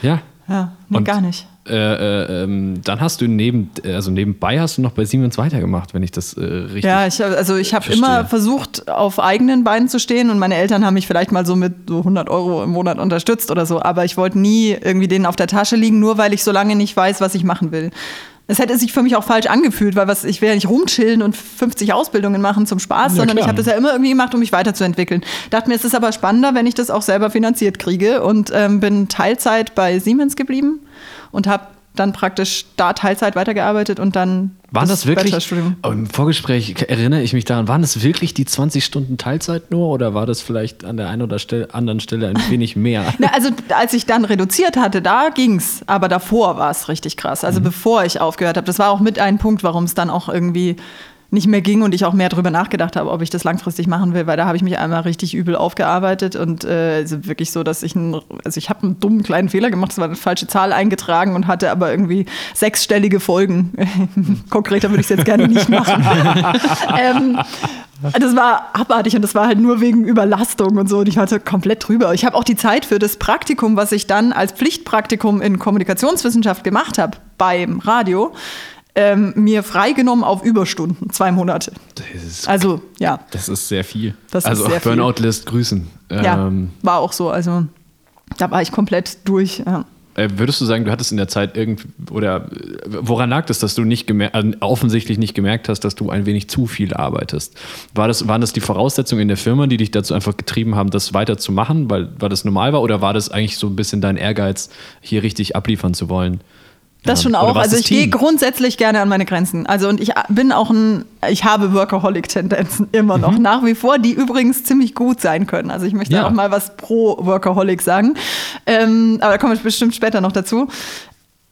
Ja. Ja, nee, gar nicht. Äh, äh, ähm, dann hast du neben, also nebenbei hast du noch bei Siemens weitergemacht, wenn ich das äh, richtig. Ja, ich, also ich habe immer versucht, auf eigenen Beinen zu stehen und meine Eltern haben mich vielleicht mal so mit so 100 Euro im Monat unterstützt oder so, aber ich wollte nie irgendwie denen auf der Tasche liegen, nur weil ich so lange nicht weiß, was ich machen will. Es hätte sich für mich auch falsch angefühlt, weil was, ich will ja nicht rumchillen und 50 Ausbildungen machen zum Spaß, ja, sondern klar. ich habe das ja immer irgendwie gemacht, um mich weiterzuentwickeln. Dachte mir, es ist aber spannender, wenn ich das auch selber finanziert kriege und ähm, bin Teilzeit bei Siemens geblieben und habe dann praktisch da Teilzeit weitergearbeitet und dann waren das, das wirklich oh, im Vorgespräch erinnere ich mich daran waren das wirklich die 20 Stunden Teilzeit nur oder war das vielleicht an der einen oder Stelle, anderen Stelle ein wenig mehr? (laughs) Na, also als ich dann reduziert hatte da ging's aber davor war es richtig krass. Also mhm. bevor ich aufgehört habe das war auch mit ein Punkt warum es dann auch irgendwie nicht mehr ging und ich auch mehr darüber nachgedacht habe, ob ich das langfristig machen will, weil da habe ich mich einmal richtig übel aufgearbeitet und äh, also wirklich so, dass ich einen, also ich habe einen dummen kleinen Fehler gemacht, es war eine falsche Zahl eingetragen und hatte aber irgendwie sechsstellige Folgen. (laughs) Konkreter würde ich es jetzt gerne nicht machen. (laughs) ähm, das war abartig und das war halt nur wegen Überlastung und so. Und ich hatte komplett drüber. Ich habe auch die Zeit für das Praktikum, was ich dann als Pflichtpraktikum in Kommunikationswissenschaft gemacht habe beim Radio, ähm, mir freigenommen auf Überstunden, zwei Monate. also, ja. Das ist sehr viel. Das also ist sehr viel. Burnout lässt grüßen. Ja, Ähm, war auch so. Also, da war ich komplett durch. Ja. äh, würdest du sagen, du hattest in der Zeit irgendwie, oder woran lag das, dass du nicht gemer also offensichtlich nicht gemerkt hast, dass du ein wenig zu viel arbeitest? War das, waren das die Voraussetzungen in der Firma, die dich dazu einfach getrieben haben, das weiterzumachen, weil, weil das normal war, oder war das eigentlich so ein bisschen dein Ehrgeiz, hier richtig abliefern zu wollen? Das schon auch. Also ich gehe grundsätzlich gerne an meine Grenzen. Also und ich bin auch ein, ich habe Workaholic-Tendenzen (laughs) immer Mhm. noch nach wie vor, die übrigens ziemlich gut sein können. Also ich möchte Ja. auch mal was pro Workaholic sagen. Ähm, aber da komme ich bestimmt später noch dazu.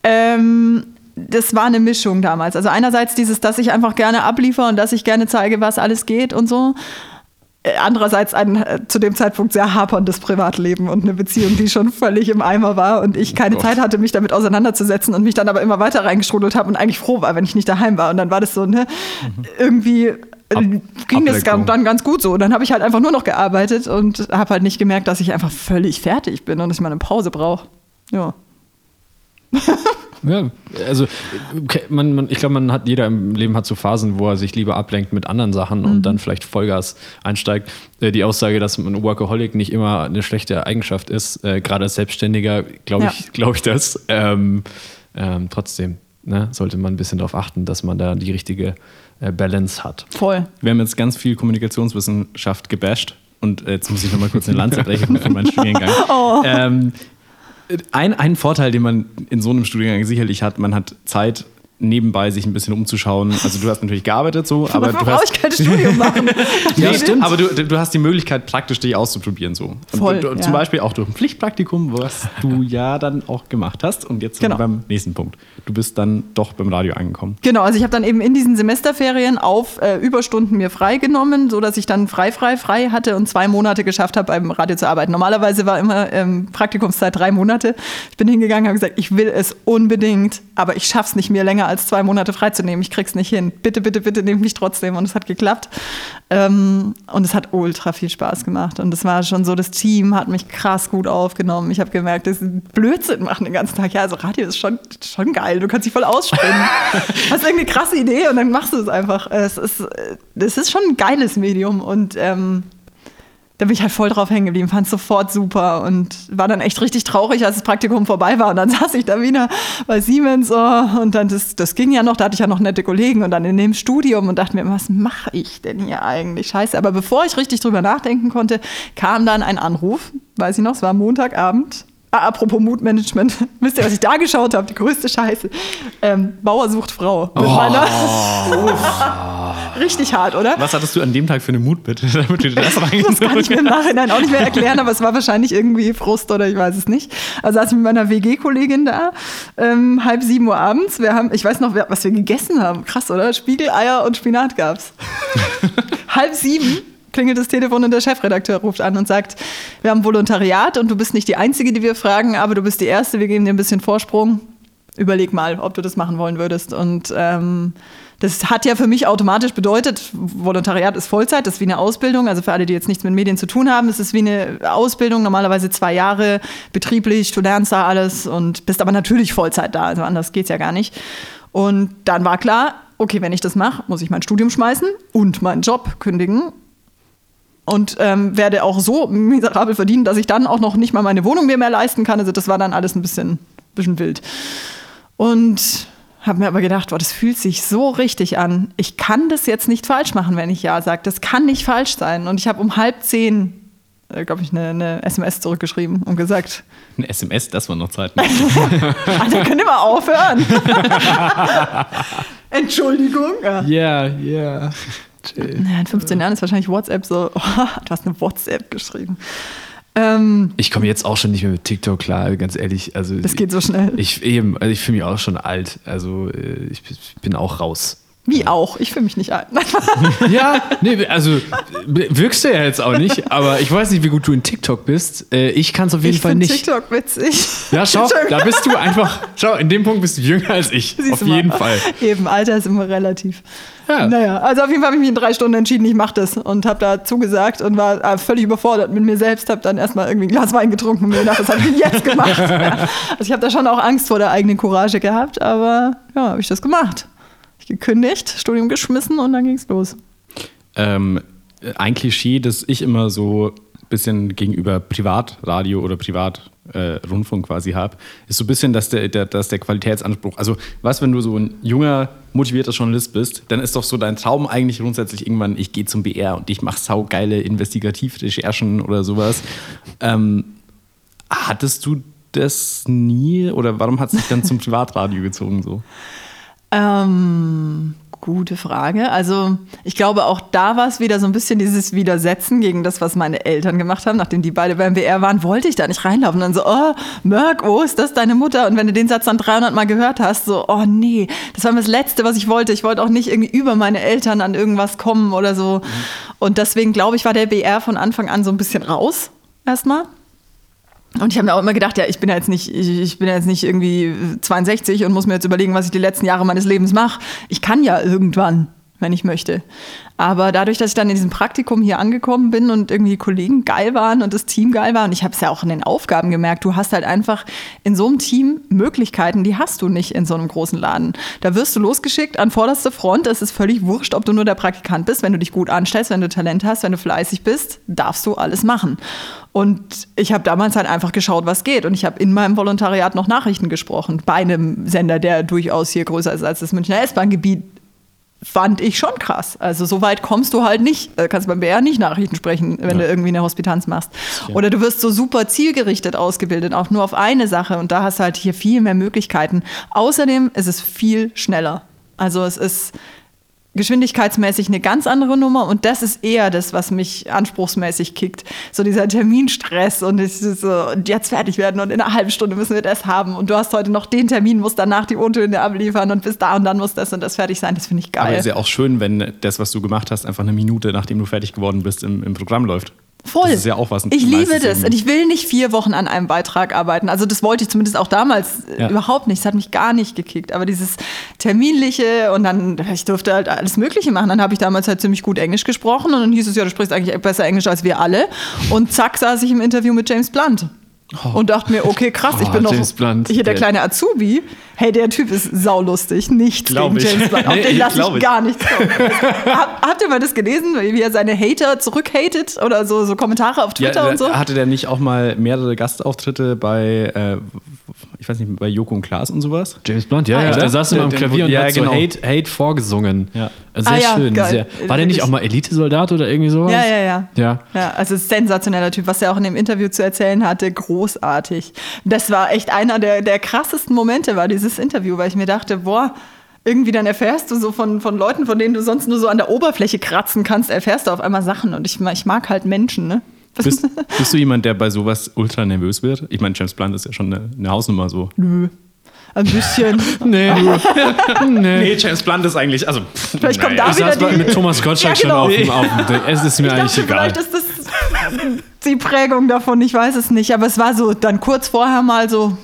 Ähm, das war eine Mischung damals. Also einerseits dieses, dass ich einfach gerne abliefere und dass ich gerne zeige, was alles geht und so. Äh, Andererseits ein äh, zu dem Zeitpunkt sehr haperndes Privatleben und eine Beziehung, die schon völlig im Eimer war und ich keine Zeit hatte, mich damit auseinanderzusetzen und mich dann aber immer weiter reingestrudelt habe und eigentlich froh war, wenn ich nicht daheim war. Und dann war das so, ne, irgendwie äh, ging das Ablenkung. dann ganz gut so. Und dann habe ich halt einfach nur noch gearbeitet und habe halt nicht gemerkt, dass ich einfach völlig fertig bin und dass ich mal eine Pause brauche. Ja. (laughs) Ja, also man, man, ich glaube, man hat jeder im Leben hat so Phasen, wo er sich lieber ablenkt mit anderen Sachen Mhm. und dann vielleicht Vollgas einsteigt. Äh, Die Aussage, dass ein Workaholic nicht immer eine schlechte Eigenschaft ist, äh, gerade als Selbstständiger, glaube ich, Ja. glaube ich das. Ähm, ähm, trotzdem ne, sollte man ein bisschen darauf achten, dass man da die richtige äh, Balance hat. Voll. Wir haben jetzt ganz viel Kommunikationswissenschaft gebasht und jetzt muss ich nochmal kurz eine Lanze (laughs) brechen für meinen Studiengang. Ähm, ein, ein Vorteil, den man in so einem Studiengang sicherlich hat, man hat Zeit nebenbei sich ein bisschen umzuschauen. Also du hast natürlich gearbeitet so, (laughs) aber du hast ich kein (laughs) Studium machen. ja, stimmt. Aber du, du hast die Möglichkeit, praktisch dich auszuprobieren. So. Und Voll, du, du, ja. Zum Beispiel auch durch ein Pflichtpraktikum, was du (laughs) ja dann auch gemacht hast. Und jetzt sind Genau. wir beim nächsten Punkt. Du bist dann doch beim Radio angekommen. Genau, also ich habe dann eben in diesen Semesterferien auf äh, Überstunden mir freigenommen, so dass ich dann frei, frei, frei hatte und zwei Monate geschafft habe, beim Radio zu arbeiten. Normalerweise war immer ähm, Praktikumszeit drei Monate. Ich bin hingegangen, habe gesagt, ich will es unbedingt, aber ich schaff's nicht mehr länger als zwei Monate freizunehmen. Ich krieg's nicht hin. Bitte, bitte, bitte nehmt mich trotzdem. Und es hat geklappt. Ähm, und es hat ultra viel Spaß gemacht. Und es war schon so, das Team hat mich krass gut aufgenommen. Ich habe gemerkt, das ist Blödsinn machen den ganzen Tag. Ja, also Radio ist schon, schon geil. Du kannst dich voll ausspinnen. (laughs) Hast irgendeine krasse Idee und dann machst du es einfach. Es ist, es ist schon ein geiles Medium. Und ähm, da bin ich halt voll drauf hängen geblieben, fand sofort super und war dann echt richtig traurig, als das Praktikum vorbei war. Und dann (laughs) saß ich da wieder bei Siemens oh, und dann das, das ging ja noch, da hatte ich ja noch nette Kollegen und dann in dem Studium und dachte mir, was mache ich denn hier eigentlich? Scheiße. Aber bevor ich richtig drüber nachdenken konnte, kam dann ein Anruf, weiß ich noch, es war Montagabend. Apropos Mutmanagement, (laughs) wisst ihr, was ich da geschaut habe? Die größte Scheiße. Ähm, Bauer sucht Frau. Mit meiner (laughs) Richtig hart, oder? Was hattest du an dem Tag für eine Mut, bitte, (laughs) damit du das Das kann ich mir im Nachhinein auch nicht mehr erklären, aber es war wahrscheinlich irgendwie Frust oder ich weiß es nicht. Also saß ich mit meiner WG-Kollegin da, ähm, halb sieben Uhr abends. Wir haben, ich weiß noch, was wir gegessen haben. Krass, oder? Spiegeleier und Spinat gab's. halb sieben klingelt das Telefon und der Chefredakteur ruft an und sagt, wir haben Volontariat und du bist nicht die Einzige, die wir fragen, aber du bist die Erste, wir geben dir ein bisschen Vorsprung. Überleg mal, ob du das machen wollen würdest. Und ähm, das hat ja für mich automatisch bedeutet, Volontariat ist Vollzeit, das ist wie eine Ausbildung. Also für alle, die jetzt nichts mit Medien zu tun haben, es ist wie eine Ausbildung, normalerweise zwei Jahre betrieblich, du lernst da alles und bist aber natürlich Vollzeit da, also anders geht's ja gar nicht. Und dann war klar, okay, wenn ich das mache, muss ich mein Studium schmeißen und meinen Job kündigen und ähm, werde auch so miserabel verdienen, dass ich dann auch noch nicht mal meine Wohnung mir mehr leisten kann. Also das war dann alles ein bisschen, bisschen wild. Und habe mir aber gedacht, boah, das fühlt sich so richtig an. Ich kann das jetzt nicht falsch machen, wenn ich ja sage. Das kann nicht falsch sein. Und ich habe um halb zehn, äh, glaube ich, eine, eine SMS zurückgeschrieben und gesagt, Ein SMS, das war noch Zeit. Alter, könnt ihr mal aufhören? (laughs) Entschuldigung. Ja. Ja, Ja, in 15 Jahren ist wahrscheinlich WhatsApp so, oh, (laughs) du hast eine WhatsApp geschrieben. Ähm, Ich komme jetzt auch schon nicht mehr mit TikTok klar, ganz ehrlich. Also das geht so schnell. Ich eben, also ich fühle mich auch schon alt. Also äh, ich bin auch raus. Wie auch? Ich fühle mich nicht alt. (laughs) Ja, nee, also wirkst du ja jetzt auch nicht, aber ich weiß nicht, wie gut du in TikTok bist. Äh, Ich kann es auf jeden ich Fall nicht. TikTok witzig. Ja, schau, da bist du einfach, schau, in dem Punkt bist du jünger als ich. Siehst auf du mal. jeden Fall. Eben, Alter ist immer relativ. Ja. Naja, also auf jeden Fall habe ich mich in drei Stunden entschieden, ich mache das und habe da zugesagt und war äh, völlig überfordert mit mir selbst, habe dann erstmal irgendwie ein Glas Wein getrunken und mir gedacht, was habe ich jetzt gemacht? (laughs) also ich habe da schon auch Angst vor der eigenen Courage gehabt, aber ja, habe ich das gemacht. Gekündigt, Studium geschmissen und dann ging's los. Ähm, ein Klischee, das ich immer so ein bisschen gegenüber Privatradio oder Privatrundfunk äh, Rundfunk quasi habe, ist so ein bisschen, dass der, der, dass der Qualitätsanspruch, also was, wenn du so ein junger, motivierter Journalist bist, dann ist doch so dein Traum eigentlich grundsätzlich irgendwann, ich gehe zum BR und ich mache saugeile Investigativrecherchen oder sowas. Ähm, hattest du das nie oder warum hat es dich dann zum (laughs) Privatradio gezogen so? Ähm, gute Frage. Also ich glaube, auch da war es wieder so ein bisschen dieses Widersetzen gegen das, was meine Eltern gemacht haben. Nachdem die beide beim BR waren, wollte ich da nicht reinlaufen. Und dann so, oh, Merck, oh, ist das deine Mutter? Und wenn du den Satz dann 300 Mal gehört hast, so, oh nee, das war mir das Letzte, was ich wollte. Ich wollte auch nicht irgendwie über meine Eltern an irgendwas kommen oder so. Und deswegen, glaube ich, war der BR von Anfang an so ein bisschen raus, erstmal. Und ich habe mir auch immer gedacht, ja, ich bin jetzt nicht, ich, ich bin jetzt nicht irgendwie 62 und muss mir jetzt überlegen, was ich die letzten Jahre meines Lebens mache. Ich kann ja irgendwann, wenn ich möchte. Aber dadurch, dass ich dann in diesem Praktikum hier angekommen bin und irgendwie Kollegen geil waren und das Team geil war, und ich habe es ja auch in den Aufgaben gemerkt, du hast halt einfach in so einem Team Möglichkeiten, die hast du nicht in so einem großen Laden. Da wirst du losgeschickt an vorderste Front. Es ist völlig wurscht, ob du nur der Praktikant bist. Wenn du dich gut anstellst, wenn du Talent hast, wenn du fleißig bist, darfst du alles machen. Und ich habe damals halt einfach geschaut, was geht. Und ich habe in meinem Volontariat noch Nachrichten gesprochen. Bei einem Sender, der durchaus hier größer ist als das Münchner S-Bahn-Gebiet. Fand ich schon krass. Also so weit kommst du halt nicht. Äh, kannst beim BR nicht Nachrichten sprechen, wenn du irgendwie eine Hospitanz machst. Oder du wirst so super zielgerichtet ausgebildet, auch nur auf eine Sache. Und da hast du halt hier viel mehr Möglichkeiten. Außerdem ist es viel schneller. Also es ist geschwindigkeitsmäßig eine ganz andere Nummer und das ist eher das, was mich anspruchsmäßig kickt. So dieser Terminstress und ist so, und jetzt fertig werden und in einer halben Stunde müssen wir das haben und du hast heute noch den Termin, musst danach die O-Töne abliefern und bis da und dann muss das und das fertig sein. Das finde ich geil. Aber es ist ja auch schön, wenn das, was du gemacht hast, einfach eine Minute, nachdem du fertig geworden bist, im, im Programm läuft. Voll. Das ist ja auch was. Ich liebe das. Und ich will nicht vier Wochen an einem Beitrag arbeiten. Also das wollte ich zumindest auch damals äh, Ja. überhaupt nicht. Das hat mich gar nicht gekickt. Aber dieses Terminliche und dann, ich durfte halt alles Mögliche machen. Dann habe ich damals halt ziemlich gut Englisch gesprochen und dann hieß es ja, du sprichst eigentlich besser Englisch als wir alle. Und zack saß ich im Interview mit James Blunt. Und dachte mir, okay, krass, ich Oh, bin noch James Blunt, hier der der- kleine Azubi. Hey, der Typ ist saulustig. Nichts Glaub gegen ich. James Blunt. Auf Nee, den ich lasse ich ich. gar nichts kommen. Hab, habt ihr mal das gelesen, wie er seine Hater zurückhatet oder so, so Kommentare auf Twitter ja, und so? Hatte der nicht auch mal mehrere Gastauftritte bei, äh, ich weiß nicht, bei Joko und Klaas und sowas? James Blunt, ja, Ah, ja. echt? Der saß immer am Klavier und ja, hat genau. so Hate, Hate vorgesungen. Ja. Sehr Ah, ja, schön. geil. Sehr. War der nicht auch mal Elitesoldat oder irgendwie sowas? Ja, ja, ja. Ja. Ja, also sensationeller Typ, was er auch in dem Interview zu erzählen hatte, großartig. Das war echt einer der, der krassesten Momente, war dieses Interview, weil ich mir dachte, boah, irgendwie dann erfährst du so von, von Leuten, von denen du sonst nur so an der Oberfläche kratzen kannst, erfährst du auf einmal Sachen. Und ich, ich mag halt Menschen, ne? (laughs) Bist, bist du jemand, der bei sowas ultra nervös wird? Ich meine, James Blunt ist ja schon eine, eine Hausnummer so. Nö. Ein bisschen. (laughs) Nee, nee. Nee, James Blunt ist eigentlich, also. Vielleicht kommt da Ich wieder saß bei- die. mit Thomas Gottschalk Ja, genau. schon auf dem, auf dem Es ist mir Ich eigentlich dachte, egal. vielleicht ist das die Prägung davon, ich weiß es nicht. Aber es war so dann kurz vorher mal so,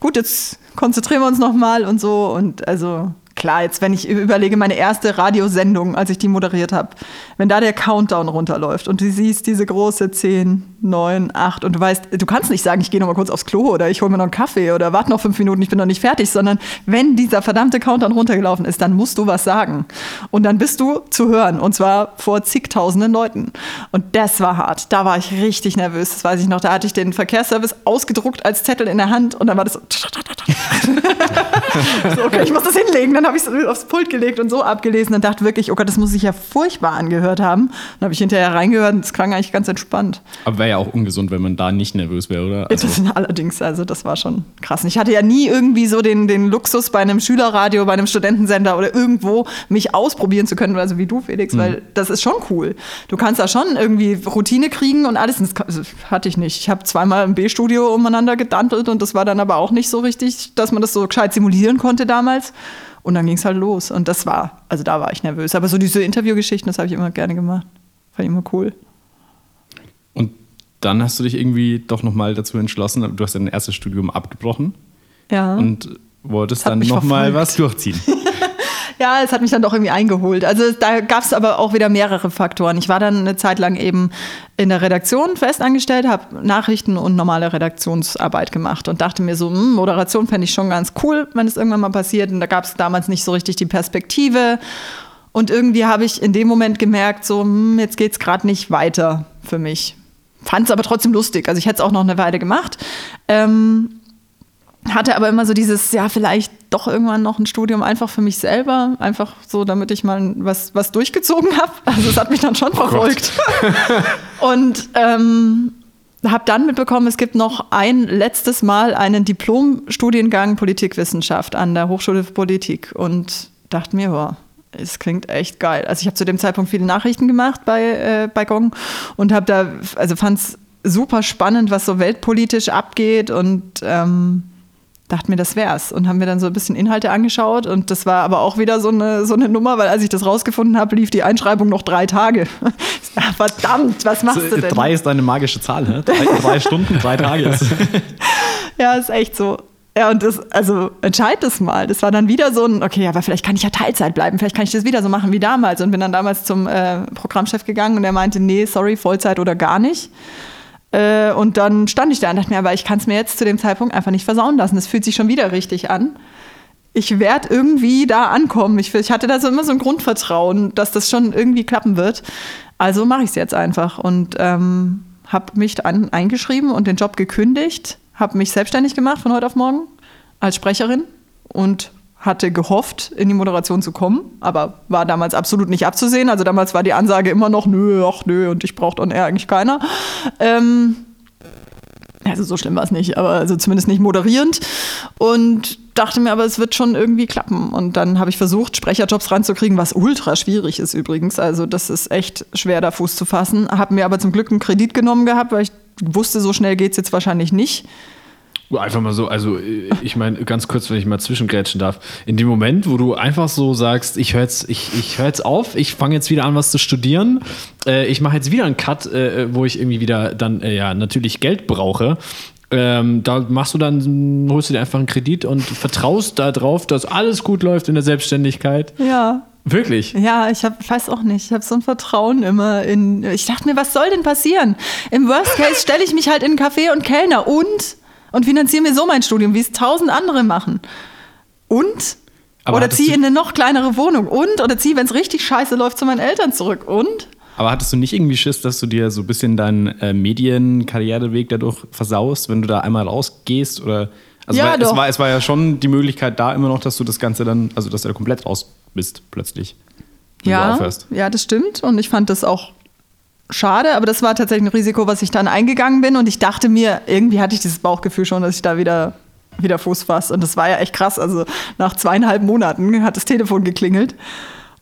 gut, jetzt konzentrieren wir uns noch mal und so. Und also klar, jetzt wenn ich überlege, meine erste Radiosendung, als ich die moderiert habe, wenn da der Countdown runterläuft und du siehst diese große 10, 9, 8 und du weißt, du kannst nicht sagen, ich gehe noch mal kurz aufs Klo oder ich hole mir noch einen Kaffee oder warte noch fünf Minuten, ich bin noch nicht fertig, sondern wenn dieser verdammte Countdown runtergelaufen ist, dann musst du was sagen. Und dann bist du zu hören und zwar vor zigtausenden Leuten. Und das war hart. Da war ich richtig nervös. Das weiß ich noch. Da hatte ich den Verkehrsservice ausgedruckt als Zettel in der Hand und dann war das so. (laughs) so okay, ich muss das hinlegen. Dann habe ich es aufs Pult gelegt und so abgelesen und dachte wirklich, oh Gott, das muss sich ja furchtbar angehört haben. Dann habe ich hinterher reingehört und es klang eigentlich ganz entspannt. Aber wäre ja auch ungesund, wenn man da nicht nervös wäre, oder? Also, Das allerdings, also das war schon krass. Ich hatte ja nie irgendwie so den, den Luxus bei einem Schülerradio, bei einem Studentensender oder irgendwo mich ausprobieren zu können, also wie du, Felix, weil das ist schon cool. Du kannst da schon irgendwie Routine kriegen und alles. Das hatte ich nicht. Ich habe zweimal im B-Studio umeinander gedantelt und das war dann aber auch nicht so richtig, dass man das so gescheit simulieren konnte damals. Und dann ging es halt los. Und das war, also da war ich nervös. Aber so diese Interviewgeschichten, das habe ich immer gerne gemacht. Fand ich immer cool. Und dann hast du dich irgendwie doch nochmal dazu entschlossen, du hast dein erstes Studium abgebrochen Ja. und wolltest dann nochmal was durchziehen. (laughs) Ja, es hat mich dann doch irgendwie eingeholt. Also da gab es aber auch wieder mehrere Faktoren. Ich war dann eine Zeit lang eben in der Redaktion festangestellt, habe Nachrichten und normale Redaktionsarbeit gemacht und dachte mir so, hm, Moderation fände ich schon ganz cool, wenn es irgendwann mal passiert. Und da gab es damals nicht so richtig die Perspektive. Und irgendwie habe ich in dem Moment gemerkt, so, hm, jetzt geht es gerade nicht weiter für mich. Fand es aber trotzdem lustig. Also ich hätte es auch noch eine Weile gemacht. Ähm, hatte aber immer so dieses, ja, vielleicht doch irgendwann noch ein Studium einfach für mich selber, einfach so, damit ich mal was, was durchgezogen habe. Also es hat mich dann schon verfolgt. (laughs) Und ähm, habe dann mitbekommen, es gibt noch ein letztes Mal einen Diplom-Studiengang Politikwissenschaft an der Hochschule für Politik und dachte mir, boah, es klingt echt geil. Also ich habe zu dem Zeitpunkt viele Nachrichten gemacht bei, äh, bei Gong und habe da, also fand es super spannend, was so weltpolitisch abgeht und ähm, dachte mir, das wär's. Und haben mir dann so ein bisschen Inhalte angeschaut und das war aber auch wieder so eine, so eine Nummer, weil als ich das rausgefunden habe, lief die Einschreibung noch drei Tage. (laughs) Verdammt, was machst du denn? Drei ist eine magische Zahl, hä? Drei, drei (laughs) Stunden, drei Tage. (laughs) Ja, ist echt so. Ja, und das, also entscheid das mal. Das war dann wieder so ein, okay, aber vielleicht kann ich ja Teilzeit bleiben, vielleicht kann ich das wieder so machen wie damals. Und bin dann damals zum äh, Programmchef gegangen und er meinte, nee, sorry, Vollzeit oder gar nicht. Äh, und dann stand ich da und dachte mir, aber ich kann es mir jetzt zu dem Zeitpunkt einfach nicht versauen lassen. Das fühlt sich schon wieder richtig an. Ich werde irgendwie da ankommen. Ich, ich hatte da so immer so ein Grundvertrauen, dass das schon irgendwie klappen wird. Also mache ich es jetzt einfach und ähm, habe mich dann eingeschrieben und den Job gekündigt, habe mich selbstständig gemacht von heute auf morgen als Sprecherin und hatte gehofft, in die Moderation zu kommen, aber war damals absolut nicht abzusehen. Also damals war die Ansage immer noch, nö, ach nö, und ich braucht on air eigentlich keiner. Ähm, also so schlimm war es nicht, aber also zumindest nicht moderierend. Und dachte mir, aber es wird schon irgendwie klappen. Und dann habe ich versucht, Sprecherjobs ranzukriegen, was ultra schwierig ist übrigens. Also das ist echt schwer, da Fuß zu fassen. Habe mir aber zum Glück einen Kredit genommen gehabt, weil ich wusste, so schnell geht es jetzt wahrscheinlich nicht. Einfach mal so, also ich meine, ganz kurz, wenn ich mal zwischengrätschen darf. In dem Moment, wo du einfach so sagst, ich höre jetzt, ich, ich hör jetzt auf, ich fange jetzt wieder an, was zu studieren, äh, ich mache jetzt wieder einen Cut, äh, wo ich irgendwie wieder dann äh, ja natürlich Geld brauche. Ähm, da machst du dann, holst du dir einfach einen Kredit und vertraust darauf, dass alles gut läuft in der Selbstständigkeit. Ja. Wirklich? Ja, ich hab, weiß auch nicht. Ich habe so ein Vertrauen immer in. Ich dachte mir, was soll denn passieren? Im Worst Case stelle ich mich halt in einen Café und Kellner und und finanziere mir so mein Studium, wie es tausend andere machen. Und? Aber oder ziehe in eine noch kleinere Wohnung. Und? Oder ziehe, wenn es richtig scheiße läuft, zu meinen Eltern zurück. Und? Aber hattest du nicht irgendwie Schiss, dass du dir so ein bisschen deinen äh, Medienkarriereweg dadurch versaust, wenn du da einmal rausgehst? Oder also Ja, weil, es, war, es war ja schon die Möglichkeit da immer noch, dass du das Ganze dann, also dass du da komplett raus bist plötzlich. Ja, ja, das stimmt. Und ich fand das auch schade, aber das war tatsächlich ein Risiko, was ich dann eingegangen bin. Und ich dachte mir, irgendwie hatte ich dieses Bauchgefühl schon, dass ich da wieder, wieder Fuß fasse. Und das war ja echt krass. Also nach zweieinhalb Monaten hat das Telefon geklingelt.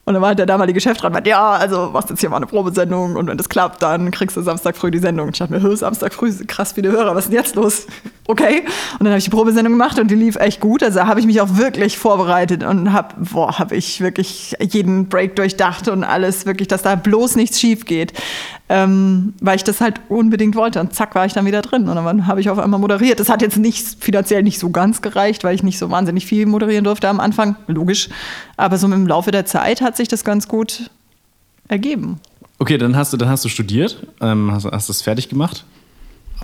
Und dann war halt der damalige Chefrat, meinte, ja, also machst jetzt hier mal eine Probesendung und wenn das klappt, dann kriegst du Samstag früh die Sendung. Ich dachte mir, hö, Samstag früh, krass viele Hörer, was ist denn jetzt los? (laughs) Okay. Und dann habe ich die Probesendung gemacht und die lief echt gut. Also habe ich mich auch wirklich vorbereitet und habe, boah, habe ich wirklich jeden Break durchdacht und alles wirklich, dass da bloß nichts schief geht. Ähm, weil ich das halt unbedingt wollte. Und zack, war ich dann wieder drin. Und dann habe ich auf einmal moderiert. Das hat jetzt nicht finanziell nicht so ganz gereicht, weil ich nicht so wahnsinnig viel moderieren durfte am Anfang. Logisch. Aber so im Laufe der Zeit hat sich das ganz gut ergeben. Okay, dann hast du, dann hast du studiert, ähm, hast, hast das fertig gemacht.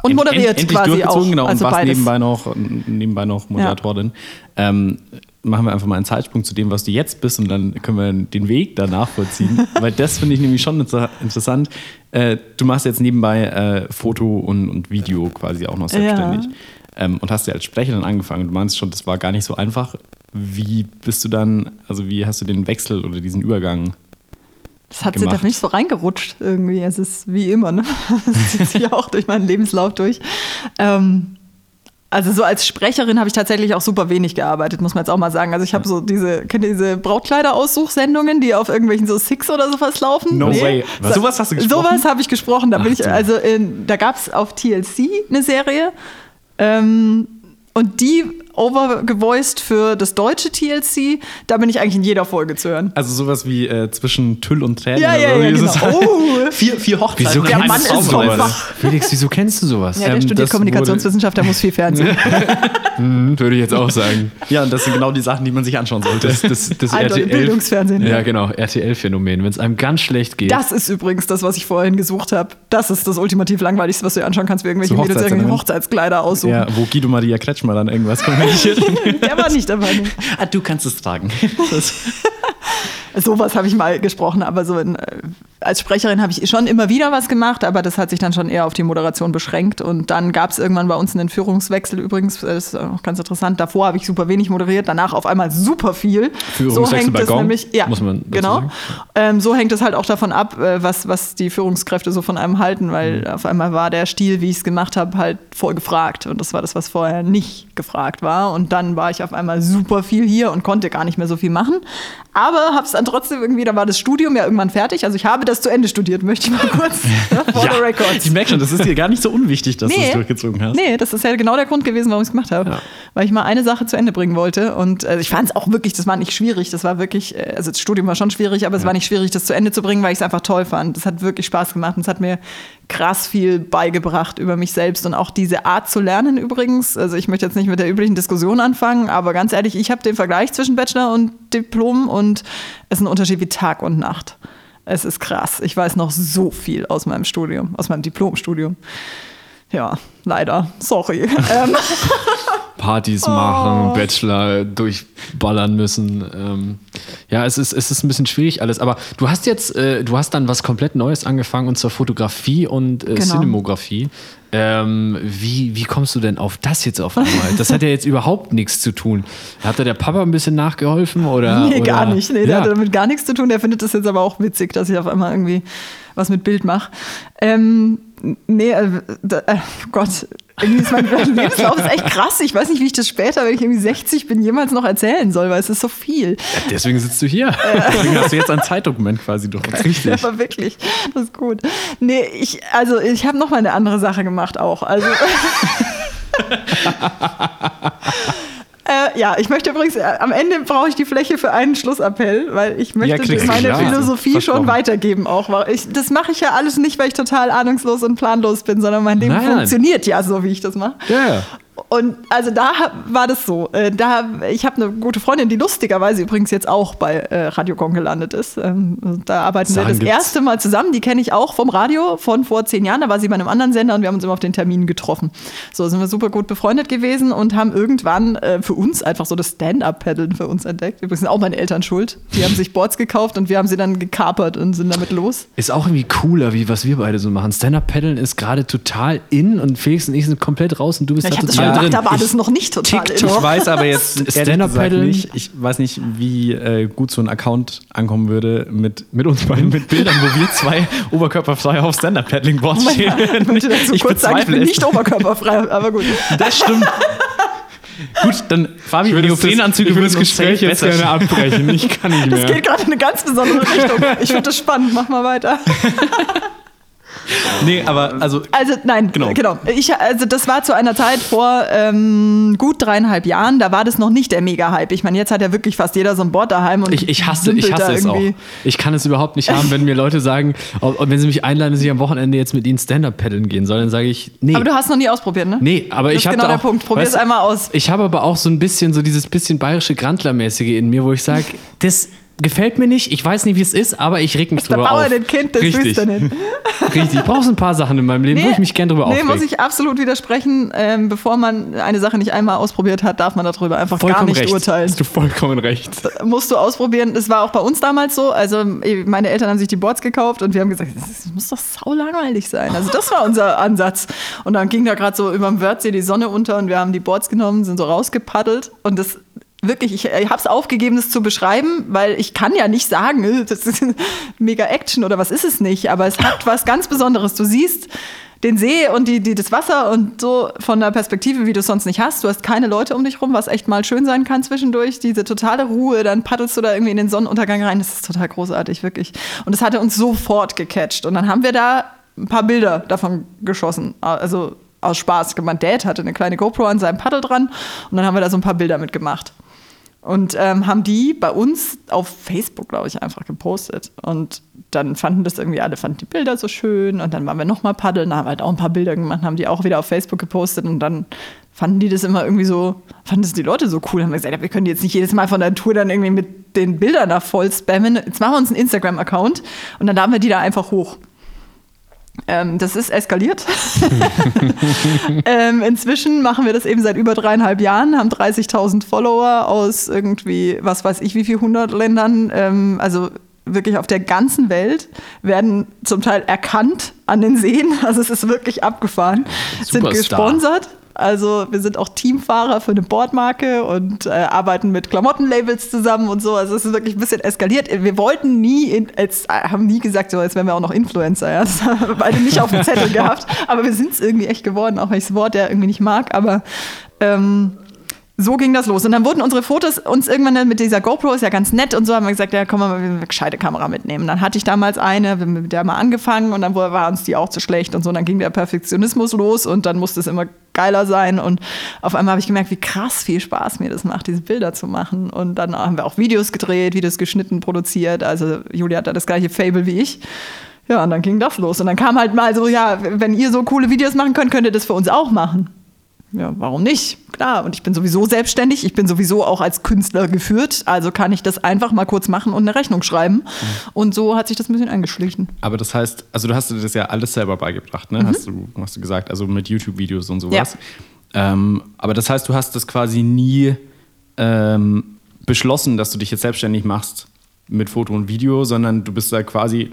Und End- moderiert endlich quasi durchgezogen, auch. Genau, Also und warst beides. nebenbei noch, nebenbei noch Moderatorin. Ähm, machen wir einfach mal einen Zeitsprung zu dem, was du jetzt bist und dann können wir den Weg danach vollziehen. (laughs) Weil das finde ich nämlich schon inter- interessant. Äh, du machst jetzt nebenbei äh, Foto und, und Video quasi auch noch selbstständig. Ähm, und hast ja als Sprecherin angefangen. Du meinst schon, das war gar nicht so einfach. Wie bist du dann, also wie hast du den Wechsel oder diesen Übergang Das hat sie gemacht. doch nicht so reingerutscht irgendwie. Es ist wie immer, ne? (laughs) Das zieht sich auch durch meinen Lebenslauf durch. Ähm, also so als Sprecherin habe ich tatsächlich auch super wenig gearbeitet, muss man jetzt auch mal sagen. Also ich habe so diese, kennt ihr diese Brautkleider-Aussuchsendungen, die auf irgendwelchen so Six oder sowas laufen? No way. Was, sowas hast du gesprochen? Sowas habe ich gesprochen. Da, bin ich, also in, da gab es auf TLC eine Serie. Ähm, und die overgevoiced für das deutsche TLC. Da bin ich eigentlich in jeder Folge zu hören. Also sowas wie äh, zwischen Tüll und Tränen. Ja, ja, so. ja, genau. Oh. (laughs) vier, vier Hochzeiten. Wieso Der Mann ist wach. Felix, wieso kennst du sowas? Ja, der Ähm, studiert Kommunikationswissenschaft, der muss viel Fernsehen. (laughs) Hm, würde ich jetzt auch sagen. Ja, und das sind genau die Sachen, die man sich anschauen sollte. Das, das, das RTL. Bildungsfernsehen. Ja, genau, RTL-Phänomen. Wenn es einem ganz schlecht geht. Das ist übrigens das, was ich vorhin gesucht habe. Das ist das ultimativ langweiligste, was du dir anschauen kannst, wie irgendwelche So Mädels irgendwelche. Hochzeitskleider aussuchen. Ja, wo Guido Maria Kretschmer dann irgendwas (laughs) (laughs) Der war nicht dabei. Nee. ah, du kannst es tragen. (laughs) Sowas habe ich mal gesprochen, aber so in, äh, als Sprecherin habe ich schon immer wieder was gemacht, aber das hat sich dann schon eher auf die Moderation beschränkt. Und dann gab es irgendwann bei uns einen Führungswechsel übrigens, das ist auch ganz interessant. Davor habe ich super wenig moderiert, danach auf einmal super viel. Führungswechsel bei es Gong, nämlich, ja, muss man genau. sagen. Ähm, so hängt es halt auch davon ab, äh, was, was die Führungskräfte so von einem halten, weil Mhm. auf einmal war der Stil, wie ich es gemacht habe, halt voll gefragt. Und das war das, was vorher nicht gefragt war. Und dann war ich auf einmal super viel hier und konnte gar nicht mehr so viel machen. Aber habe es dann trotzdem irgendwie, da war das Studium ja irgendwann fertig. Also ich habe das zu Ende studiert, möchte ich mal (laughs) kurz ne, for the records. ich merke schon, das ist dir gar nicht so unwichtig, dass du es durchgezogen hast. Nee, das ist ja genau der Grund gewesen, warum ich es gemacht habe. Weil ich mal eine Sache zu Ende bringen wollte. Und äh, ich fand es auch wirklich, das war nicht schwierig. Das war wirklich, äh, also das Studium war schon schwierig, aber es war nicht schwierig, das zu Ende zu bringen, weil ich es einfach toll fand. Das hat wirklich Spaß gemacht und es hat mir krass viel beigebracht über mich selbst und auch diese Art zu lernen übrigens. Also ich möchte jetzt nicht mit der üblichen Diskussion anfangen, aber ganz ehrlich, ich habe den Vergleich zwischen Bachelor und Diplom und es ist ein Unterschied wie Tag und Nacht. Es ist krass. Ich weiß noch so viel aus meinem Studium, aus meinem Diplomstudium. Ja, leider. Sorry. (laughs) ähm, Partys Oh. machen, Bachelor durchballern müssen. Ähm, ja, es ist, es ist ein bisschen schwierig alles. Aber du hast jetzt, äh, du hast dann was komplett Neues angefangen und zwar Fotografie und äh, Genau. Cinemografie. Ähm, wie, wie kommst du denn auf das jetzt auf einmal? Das hat ja jetzt überhaupt nichts zu tun. Hat da der Papa ein bisschen nachgeholfen oder? nee, oder? gar nicht. Nee, der ja. hat damit gar nichts zu tun. Der findet das jetzt aber auch witzig, dass ich auf einmal irgendwie was mit Bild mache. Ähm, nee, äh, äh, Gott, irgendwie ist mein (laughs) Lebenslauf ist echt krass. Ich weiß nicht, wie ich das später, wenn ich irgendwie 60 bin, jemals noch erzählen soll, weil es ist so viel. Deswegen sitzt du hier. Deswegen hast du jetzt ein Zeitdokument quasi durch. (laughs) Richtig. Aber wirklich, das ist gut. Nee, ich, also ich habe noch mal eine andere Sache gemacht auch. Also. (laughs) Äh, ja, ich möchte übrigens, äh, am Ende brauche ich die Fläche für einen Schlussappell, weil ich möchte du, meine klar. Philosophie schon weitergeben auch. Ich, das mache ich ja alles nicht, weil ich total ahnungslos und planlos bin, sondern mein Leben Nein, funktioniert ja so, wie ich das mache. Ja, ja. Und also da war das so. Äh, da, ich habe eine gute Freundin, die lustigerweise übrigens jetzt auch bei äh, Radio Gong gelandet ist. Ähm, da arbeiten Sagen wir das gibt's. erste Mal zusammen. Die kenne ich auch vom Radio von vor zehn Jahren. Da war sie bei einem anderen Sender und wir haben uns immer auf den Terminen getroffen. So sind wir super gut befreundet gewesen und haben irgendwann äh, für uns einfach so das Stand-Up-Paddeln für uns entdeckt. Übrigens sind auch meine Eltern schuld. Die haben sich Boards gekauft und wir haben sie dann gekapert und sind damit los. Ist auch irgendwie cooler, wie was wir beide so machen. Stand-Up-Paddeln ist gerade total in und Felix und ich sind komplett raus und du bist Ja, habe das total gedacht, drin. da war das noch nicht total TikTok. Ich weiß aber jetzt (laughs) gesagt nicht, ich weiß nicht, wie äh, gut so ein Account ankommen würde mit, mit uns beiden, mit Bildern, wo wir zwei (laughs) oberkörperfrei auf Stand-Up-Paddling-Boards Oh stehen. Ich Ich kurz sagen, ich bin nicht oberkörperfrei, aber gut. Das stimmt. Gut, dann Fabi, Neoprenanzüge würden uns safe besser stehen. abbrechen. Ich kann nicht Das geht gerade in eine ganz besondere Richtung. Ich finde das spannend. Mach mal weiter. (laughs) (laughs) Nee, aber also Also nein, Genau. genau. Ich, also das war zu einer Zeit vor ähm, gut dreieinhalb Jahren. Da war das noch nicht der Mega-Hype. Ich meine, jetzt hat ja wirklich fast jeder so ein Board daheim und Ich, ich hasse, ich hasse es auch. irgendwie. Ich kann es überhaupt nicht haben, wenn mir Leute sagen, wenn sie mich einladen, dass ich am Wochenende jetzt mit ihnen Stand-Up paddeln gehen soll, dann sage ich, nee. Aber du hast noch nie ausprobiert, ne? Nee, aber Das ich ist habe genau der auch, Punkt. Probier es einmal aus. Ich habe aber auch so ein bisschen so dieses bisschen bayerische Grandlermäßige in mir, wo ich sage, das gefällt mir nicht, ich weiß nicht, wie es ist, aber ich reg mich Der drüber Bauer auf. den Kind des Richtig, Wüstenen. (laughs) richtig. Ich brauche ein paar Sachen in meinem Leben, wo ich mich gern drüber nee, aufreg. muss ich absolut widersprechen. Ähm, bevor man eine Sache nicht einmal ausprobiert hat, darf man darüber einfach gar Vollkommen nicht recht. urteilen. Hast du vollkommen recht. musst du ausprobieren. Das war auch bei uns damals so. Also meine Eltern haben sich die Boards gekauft und wir haben gesagt, das muss doch sau langweilig sein. Also das war unser Ansatz. Und dann ging da gerade so über dem Wörthsee die Sonne unter und wir haben die Boards genommen, sind so rausgepaddelt und das wirklich, ich, ich habe es aufgegeben, das zu beschreiben, weil ich kann ja nicht sagen, (laughs) das ist mega Action oder was ist es nicht, aber es hat was ganz Besonderes. Du siehst den See und die, die, das Wasser und so von der Perspektive, wie du es sonst nicht hast. Du hast keine Leute um dich rum, was echt mal schön sein kann zwischendurch. Diese totale Ruhe, dann paddelst du da irgendwie in den Sonnenuntergang rein. Das ist total großartig, wirklich. Und das hatte uns sofort gecatcht. Und dann haben wir da ein paar Bilder davon geschossen. Also aus Spaß. Mein Dad hatte eine kleine GoPro an seinem Paddel dran und dann haben wir da so ein paar Bilder mitgemacht. Und ähm, haben die bei uns auf Facebook, glaube ich, einfach gepostet. Und dann fanden das irgendwie alle, fanden die Bilder so schön. Und dann waren wir nochmal paddeln, haben halt auch ein paar Bilder gemacht, haben die auch wieder auf Facebook gepostet. Und dann fanden die das immer irgendwie so, fanden das die Leute so cool. Haben wir gesagt, ja, wir können jetzt nicht jedes Mal von der Tour dann irgendwie mit den Bildern da voll spammen. Jetzt machen wir uns einen Instagram-Account und dann laden wir die da einfach hoch. Ähm, das ist eskaliert. (laughs) ähm, inzwischen machen wir das eben seit über dreieinhalb Jahren, haben 30.000 Follower aus irgendwie, was weiß ich, wie viel hundert Ländern. Ähm, also wirklich auf der ganzen Welt werden zum Teil erkannt an den Seen. (laughs) Also es ist wirklich abgefahren. Superstar. Sind gesponsert also wir sind auch Teamfahrer für eine Boardmarke und äh, arbeiten mit Klamottenlabels zusammen und so. Also es ist wirklich ein bisschen eskaliert. Wir wollten nie, in, jetzt, äh, haben nie gesagt, so jetzt wären wir auch noch Influencer. Ja? (laughs) Das haben wir beide nicht auf dem Zettel gehabt. Aber wir sind es irgendwie echt geworden, auch wenn ich das Wort ja irgendwie nicht mag. Aber ähm, so ging das los. Und dann wurden unsere Fotos uns irgendwann mit dieser GoPro, ist ja ganz nett und so, haben wir gesagt, ja, komm mal, wir eine gescheite Kamera mitnehmen. Dann hatte ich damals eine, mit der mal angefangen und dann war uns die auch zu schlecht und so. Und dann ging der Perfektionismus los und dann musste es immer geiler sein. Und auf einmal habe ich gemerkt, wie krass viel Spaß mir das macht, diese Bilder zu machen. Und dann haben wir auch Videos gedreht, Videos geschnitten, produziert. Also Julia hat da das gleiche Fable wie ich. Ja, und dann ging das los. Und dann kam halt mal so, ja, wenn ihr so coole Videos machen könnt, könnt ihr das für uns auch machen ja, warum nicht? Klar, und ich bin sowieso selbstständig, ich bin sowieso auch als Künstler geführt, also kann ich das einfach mal kurz machen und eine Rechnung schreiben. Mhm. Und so hat sich das ein bisschen eingeschlichen. Aber das heißt, also du hast dir das ja alles selber beigebracht, ne? Mhm. Hast, du, hast du gesagt, also mit YouTube-Videos und sowas. Ja. Ähm, aber das heißt, du hast das quasi nie ähm, beschlossen, dass du dich jetzt selbstständig machst mit Foto und Video, sondern du bist da quasi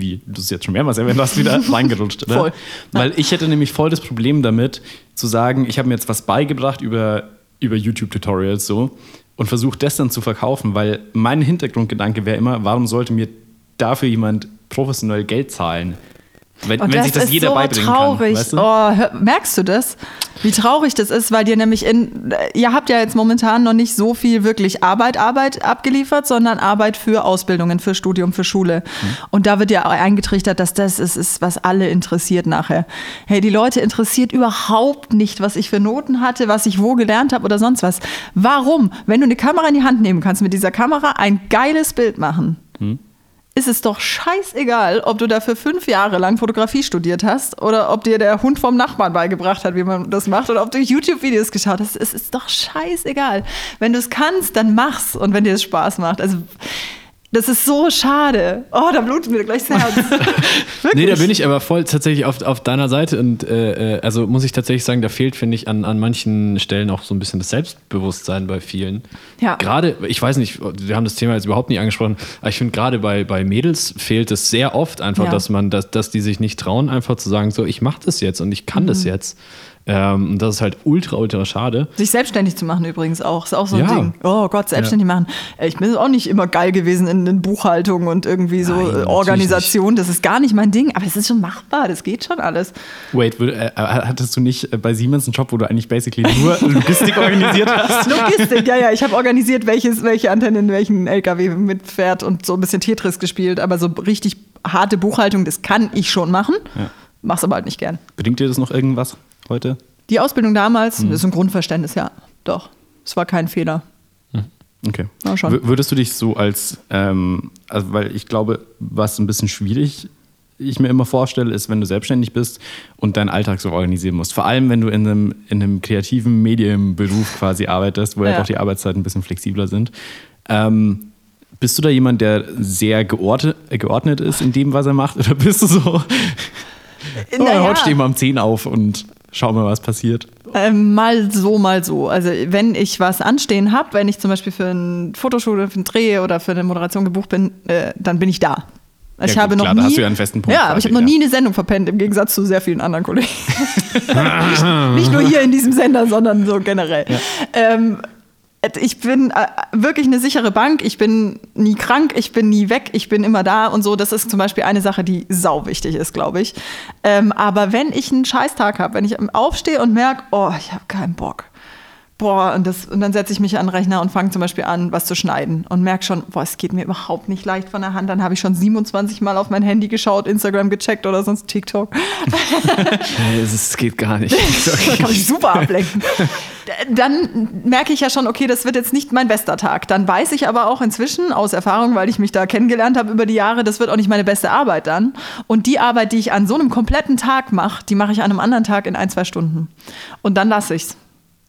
wie du es jetzt schon mehrmals erwähnt hast, wieder (laughs) reingerutscht. Oder? Voll. Weil ich hätte nämlich voll das Problem damit, zu sagen, ich habe mir jetzt was beigebracht über, über YouTube-Tutorials so und versuche das dann zu verkaufen, weil mein Hintergrundgedanke wäre immer, warum sollte mir dafür jemand professionell Geld zahlen? Wenn, wenn sich das jeder so beibringen traurig. kann. Weißt du? oh, hör, merkst du das? Wie traurig das ist, weil dir nämlich in, ihr habt ja jetzt momentan noch nicht so viel wirklich Arbeit, Arbeit abgeliefert, sondern Arbeit für Ausbildungen, für Studium, für Schule. Mhm. Und da wird ja eingetrichtert, dass das ist, ist, was alle interessiert nachher. Hey, die Leute interessiert überhaupt nicht, was ich für Noten hatte, was ich wo gelernt habe oder sonst was. Warum? Wenn du eine Kamera in die Hand nehmen kannst, mit dieser Kamera ein geiles Bild machen. Mhm ist es doch scheißegal, ob du dafür fünf Jahre lang Fotografie studiert hast oder ob dir der Hund vom Nachbarn beigebracht hat, wie man das macht oder ob du YouTube-Videos geschaut hast. Es ist doch scheißegal. Wenn du es kannst, dann mach's und wenn dir es Spaß macht. Also das ist so schade. Oh, da blutet mir gleich das Herz. (laughs) nee, da bin ich aber voll tatsächlich auf, auf deiner Seite und äh, äh, also muss ich tatsächlich sagen, da fehlt, finde ich, an, an manchen Stellen auch so ein bisschen das Selbstbewusstsein bei vielen. Ja. Gerade, ich weiß nicht, wir haben das Thema jetzt überhaupt nicht angesprochen, aber ich finde gerade bei, bei Mädels fehlt es sehr oft einfach, ja. dass man, dass, dass die sich nicht trauen, einfach zu sagen, so, ich mache das jetzt und ich kann mhm. das jetzt. Ähm, das ist halt ultra, ultra schade. Sich selbstständig zu machen übrigens auch, ist auch so ein ja. Ding. Oh Gott, selbstständig ja. machen. Ich bin auch nicht immer geil gewesen in, in Buchhaltung und irgendwie so Nein, Organisation. Das ist gar nicht mein Ding, aber es ist schon machbar, das geht schon alles. Wait, äh, hattest du nicht äh, bei Siemens einen Job, wo du eigentlich basically nur (laughs) Logistik organisiert hast? Logistik, ja, ja. Ich habe organisiert, welches, welche Antenne in welchen LKW mitfährt und so ein bisschen Tetris gespielt, aber so richtig harte Buchhaltung, das kann ich schon machen. Ja. Mach's aber halt nicht gern. Bringt dir das noch irgendwas? Heute? Die Ausbildung damals mhm. ist ein Grundverständnis, ja. Doch. Es war kein Fehler. Mhm. Okay. Würdest du dich so als, ähm, also weil ich glaube, was ein bisschen schwierig ich mir immer vorstelle, ist, wenn du selbstständig bist und deinen Alltag so organisieren musst. Vor allem, wenn du in einem, in einem kreativen Medienberuf quasi arbeitest, wo ja, ja auch die Arbeitszeiten ein bisschen flexibler sind. Ähm, bist du da jemand, der sehr geordnet, geordnet ist in dem, was er macht? Oder bist du so, (laughs) oh, naja. heute stehen wir um 10 auf und Schauen wir, was passiert. Ähm, mal so, mal so. Also wenn ich was anstehen habe, wenn ich zum Beispiel für ein Fotoschule, für einen Dreh oder für eine Moderation gebucht bin, äh, dann bin ich da. Ich ja, habe gut, noch klar, nie, da hast du ja einen festen Punkt. Ja, aber ich habe noch nie eine Sendung verpennt, im Gegensatz zu sehr vielen anderen Kollegen. nicht, (laughs) nicht, nur hier in diesem Sender, sondern so generell. Ja. Ähm, ich bin äh, wirklich eine sichere Bank. Ich bin nie krank, ich bin nie weg, ich bin immer da und so. Das ist zum Beispiel eine Sache, die sau wichtig ist, glaube ich. Ähm, aber wenn ich einen Scheißtag habe, wenn ich aufstehe und merke, oh, ich habe keinen Bock, boah, und, das, und dann setze ich mich an den Rechner und fange zum Beispiel an, was zu schneiden und merke schon, boah, es geht mir überhaupt nicht leicht von der Hand. Dann habe ich schon 27 Mal auf mein Handy geschaut, Instagram gecheckt oder sonst TikTok. Es geht gar nicht. (laughs) da kann ich super ablenken. (laughs) Dann merke ich ja schon, okay, das wird jetzt nicht mein bester Tag. Dann weiß ich aber auch inzwischen aus Erfahrung, weil ich mich da kennengelernt habe über die Jahre, das wird auch nicht meine beste Arbeit dann. Und die Arbeit, die ich an so einem kompletten Tag mache, die mache ich an einem anderen Tag in ein, zwei Stunden. Und dann lasse ich es.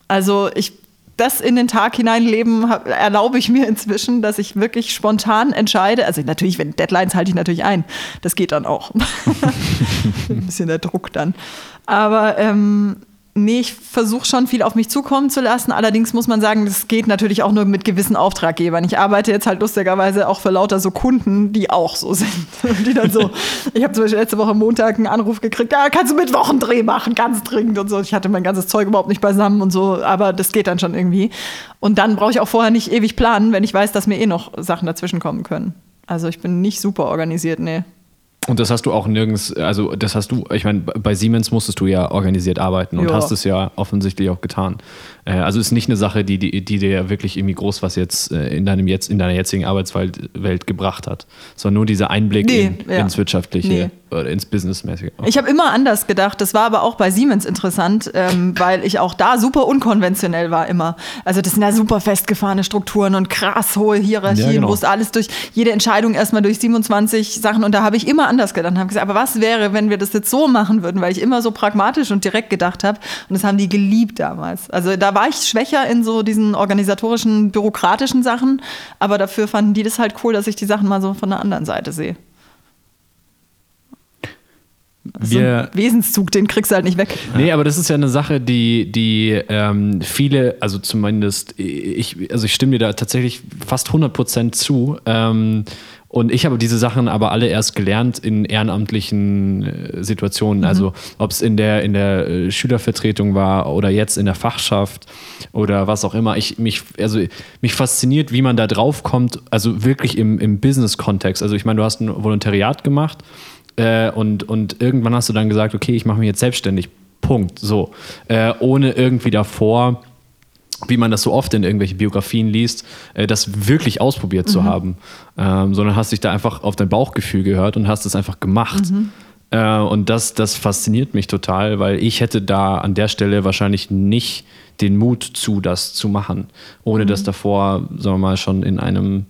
Also ich das in den Tag hineinleben erlaube ich mir inzwischen, dass ich wirklich spontan entscheide. Also natürlich, wenn Deadlines halte ich natürlich ein. Das geht dann auch. (laughs) Ein bisschen der Druck dann. Aber ähm, Nee, ich versuche schon viel auf mich zukommen zu lassen. Allerdings muss man sagen, das geht natürlich auch nur mit gewissen Auftraggebern. Ich arbeite jetzt halt lustigerweise auch für lauter so Kunden, die auch so sind. (laughs) die dann so, (laughs) ich habe zum Beispiel letzte Woche Montag einen Anruf gekriegt, ja, kannst du mit Wochendreh machen, ganz dringend und so. Ich hatte mein ganzes Zeug überhaupt nicht beisammen und so, aber das geht dann schon irgendwie. Und dann brauche ich auch vorher nicht ewig planen, wenn ich weiß, dass mir eh noch Sachen dazwischen kommen können. Also ich bin nicht super organisiert, nee. Und das hast du auch nirgends, also das hast du, ich meine, bei Siemens musstest du ja organisiert arbeiten und ja. hast es ja offensichtlich auch getan. Äh, also ist nicht eine Sache, die, die, die dir wirklich irgendwie groß was jetzt äh, in, deinem jetzt in deiner jetzigen Arbeitswelt Welt gebracht hat, sondern nur dieser Einblick nee, in, ja. ins Wirtschaftliche nee. Oder ins Businessmäßige. Ich habe immer anders gedacht. Das war aber auch bei Siemens interessant, ähm, weil ich auch da super unkonventionell war immer. Also das sind ja super festgefahrene Strukturen und krass hohe Hierarchien, ja, genau. wo es alles durch jede Entscheidung erstmal durch 27 Sachen und da habe ich immer anders gedacht. Habe gesagt, aber was wäre, wenn wir das jetzt so machen würden, weil ich immer so pragmatisch und direkt gedacht habe und das haben die geliebt damals. Also da war ich schwächer in so diesen organisatorischen, bürokratischen Sachen, aber dafür fanden die das halt cool, dass ich die Sachen mal so von der anderen Seite sehe. So ein Wesenszug, den kriegst du halt nicht weg. Nee, aber das ist ja eine Sache, die, die ähm, viele, also zumindest ich, also ich stimme dir da tatsächlich fast 100% zu. Ähm, und ich habe diese Sachen aber alle erst gelernt in ehrenamtlichen äh, Situationen. Mhm. Also ob es in der, in der äh, Schülervertretung war oder jetzt in der Fachschaft oder was auch immer. Ich, mich, also, mich fasziniert, wie man da drauf kommt, also wirklich im, im Business-Kontext. Also ich meine, du hast ein Volontariat gemacht äh, und, und irgendwann hast du dann gesagt, okay, ich mache mich jetzt selbstständig. Punkt. So. Äh, ohne irgendwie davor wie man das so oft in irgendwelchen Biografien liest, äh, das wirklich ausprobiert mhm. zu haben, ähm, sondern hast dich da einfach auf dein Bauchgefühl gehört und hast es einfach gemacht. Mhm. Äh, und das, das fasziniert mich total, weil ich hätte da an der Stelle wahrscheinlich nicht den Mut zu, das zu machen, ohne mhm. das davor, sagen wir mal, schon in einem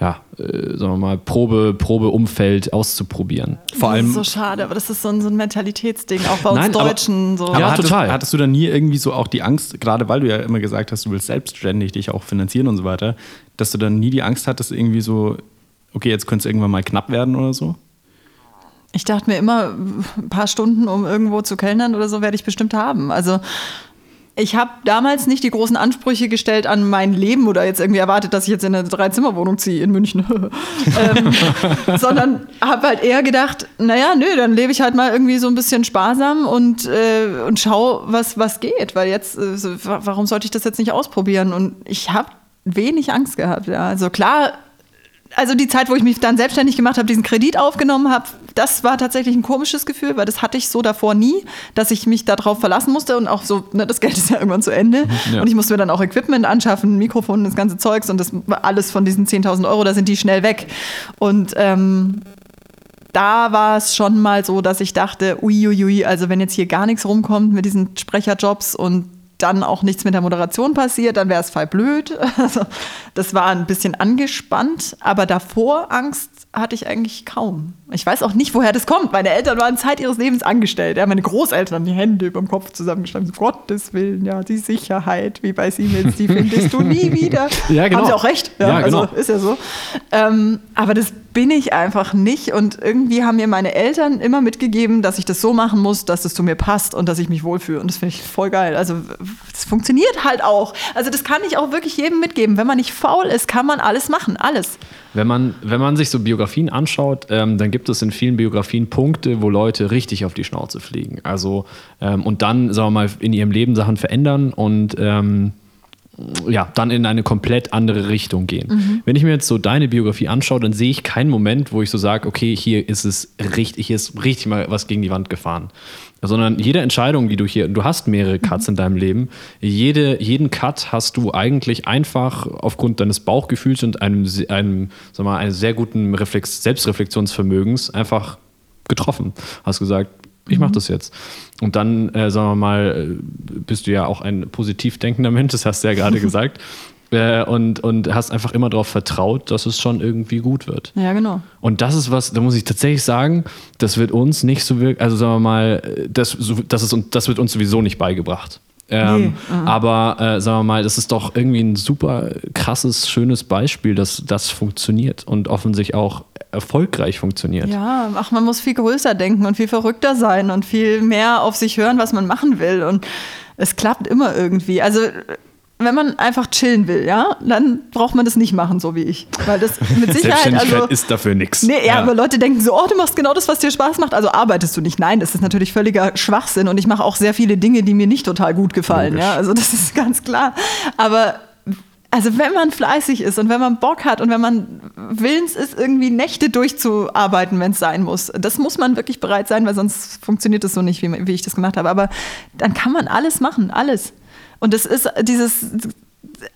ja, äh, sagen wir mal, Probe, Probeumfeld auszuprobieren. Vor allem. Das ist so schade, aber das ist so ein, so ein Mentalitätsding, auch bei uns Nein, Deutschen. Aber, so. Ja, hattest, total. Hattest du da nie irgendwie so auch die Angst, gerade weil du ja immer gesagt hast, du willst selbstständig dich auch finanzieren und so weiter, dass du dann nie die Angst hattest, irgendwie so, okay, jetzt könnte es irgendwann mal knapp werden oder so? Ich dachte mir immer, ein paar Stunden, um irgendwo zu kellnern oder so, werde ich bestimmt haben. Also ich habe damals nicht die großen Ansprüche gestellt an mein Leben oder jetzt irgendwie erwartet, dass ich jetzt in eine Dreizimmerwohnung ziehe in München, (laughs) ähm, (laughs) sondern habe halt eher gedacht, naja, nö, dann lebe ich halt mal irgendwie so ein bisschen sparsam und, äh, und schau, was, was geht, weil jetzt, äh, warum sollte ich das jetzt nicht ausprobieren? Und ich habe wenig Angst gehabt. Ja. Also klar also die Zeit, wo ich mich dann selbstständig gemacht habe, diesen Kredit aufgenommen habe, das war tatsächlich ein komisches Gefühl, weil das hatte ich so davor nie, dass ich mich darauf verlassen musste und auch so, ne, das Geld ist ja irgendwann zu Ende. Ja. Und ich musste mir dann auch Equipment anschaffen, Mikrofon, das ganze Zeugs und das alles von diesen 10.000 Euro, da sind die schnell weg. Und ähm, da war es schon mal so, dass ich dachte, uiuiui, also wenn jetzt hier gar nichts rumkommt mit diesen Sprecherjobs und dann auch nichts mit der Moderation passiert, dann wäre es voll blöd. (laughs) Also, das war ein bisschen angespannt, aber davor Angst hatte ich eigentlich kaum. Ich weiß auch nicht, woher das kommt. Meine Eltern waren Zeit ihres Lebens angestellt. Ja, meine Großeltern haben die Hände über dem Kopf zusammengeschlagen. Um Gottes Willen, ja, die Sicherheit, wie bei Siemens, die findest du nie (laughs) wieder. ja, genau. Haben sie auch recht. Ja, ja genau. Also ist ja so. Ähm, aber das bin ich einfach nicht. Und irgendwie haben mir meine Eltern immer mitgegeben, dass ich das so machen muss, dass es zu mir passt und dass ich mich wohlfühle. Und das finde ich voll geil. Also, das funktioniert halt auch. Also, das kann ich auch wirklich jedem mitgeben. Wenn man nicht faul ist, kann man alles machen. Alles. Wenn man, wenn man sich so Biografien anschaut, ähm, dann gibt es in vielen Biografien Punkte, wo Leute richtig auf die Schnauze fliegen. Also, ähm, und dann, sagen wir mal, in ihrem Leben Sachen verändern und ähm, ja, dann in eine komplett andere Richtung gehen. Wenn ich mir jetzt so deine Biografie anschaue, dann sehe ich keinen Moment, wo ich so sage, okay, hier ist es richtig, hier ist richtig mal was gegen die Wand gefahren. Sondern jede Entscheidung, die du hier, du hast mehrere Cuts in deinem Leben, jede, jeden Cut hast du eigentlich einfach aufgrund deines Bauchgefühls und einem, einem, sag mal, einem sehr guten Reflex, Selbstreflexionsvermögens einfach getroffen. Hast gesagt, ich mache das jetzt. Und dann, äh, sagen wir mal, äh, bist du ja auch ein positiv denkender Mensch, das hast du ja gerade (laughs) gesagt. Äh, und, und hast einfach immer darauf vertraut, dass es schon irgendwie gut wird. Ja, genau. Und das ist was, da muss ich tatsächlich sagen, das wird uns nicht so wirklich, also sagen wir mal, das, so- das, ist, das wird uns sowieso nicht beigebracht. Ähm, Nee, Aber äh, sagen wir mal, das ist doch irgendwie ein super krasses, schönes Beispiel, dass das funktioniert und offensichtlich auch erfolgreich funktioniert. Ja, ach, man muss viel größer denken und viel verrückter sein und viel mehr auf sich hören, was man machen will. Und es klappt immer irgendwie. Also, wenn man einfach chillen will, ja, dann braucht man das nicht machen, so wie ich. Weil das mit (laughs) Sicherheit, also. ist dafür nichts. Nee, ja, aber Leute denken so, oh, du machst genau das, was dir Spaß macht, also arbeitest du nicht. Nein, das ist natürlich völliger Schwachsinn und ich mache auch sehr viele Dinge, die mir nicht total gut gefallen. Logisch. Ja, also das ist ganz klar. Aber also wenn man fleißig ist und wenn man Bock hat und wenn man willens ist, irgendwie Nächte durchzuarbeiten, wenn es sein muss, das muss man wirklich bereit sein, weil sonst funktioniert das so nicht, wie, wie ich das gemacht habe. Aber dann kann man alles machen, alles. Und das ist dieses,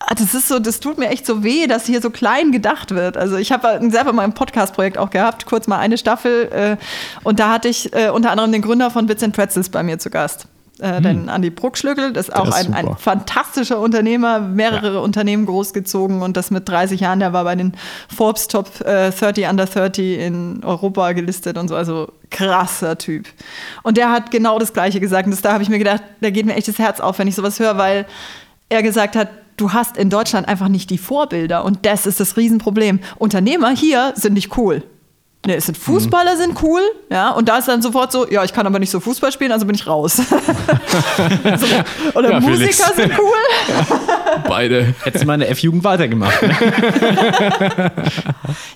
das ist so, das tut mir echt so weh, dass hier so klein gedacht wird. Also ich habe selber mal ein Podcast-Projekt auch gehabt, kurz mal eine Staffel, äh, und da hatte ich äh, unter anderem den Gründer von Bits and Pretzels bei mir zu Gast. Äh, Den Andi Bruckschlögel, das ist auch ist ein, ein fantastischer Unternehmer, mehrere Unternehmen großgezogen und das mit 30 Jahren, der war bei den Forbes Top äh, 30 Under 30 in Europa gelistet und so, also krasser Typ. Und der hat genau das Gleiche gesagt. Und das, da habe ich mir gedacht, da geht mir echt das Herz auf, wenn ich sowas höre, weil er gesagt hat, du hast in Deutschland einfach nicht die Vorbilder. Und das ist das Riesenproblem. Unternehmer hier sind nicht cool. Ne, es sind Fußballer sind cool, ja, und da ist dann sofort so, ja, ich kann aber nicht so Fußball spielen, also bin ich raus. (laughs) so, oder Ja, Felix. Musiker sind cool. (laughs) Beide. Hättest du mal in der F-Jugend weitergemacht. Ne? (laughs)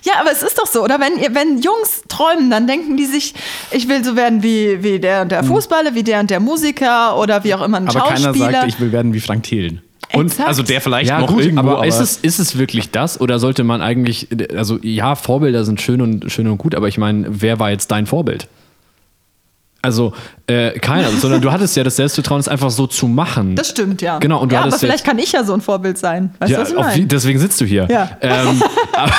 Ja, aber es ist doch so, oder? Wenn, ihr- wenn Jungs träumen, dann denken die sich, ich will so werden wie, wie der und der Fußballer, wie der und der Musiker oder wie auch immer ein Aber keiner Schauspieler. sagt, ich will werden wie Frank Thelen. Und Exakt. also der vielleicht Ja, noch gut, irgendwo, aber, ist, es, ist es wirklich das oder sollte man eigentlich, also ja, Vorbilder sind schön und schön und gut, aber ich meine, wer war jetzt dein Vorbild? Also äh, keiner, sondern du hattest ja das Selbstvertrauen, es einfach so zu machen. das stimmt, ja. Genau, und du ja, aber vielleicht kann ich ja so ein Vorbild sein. Weißt ja, du, was ich auf, meine? deswegen sitzt du hier. Ja. Ähm, (laughs) aber,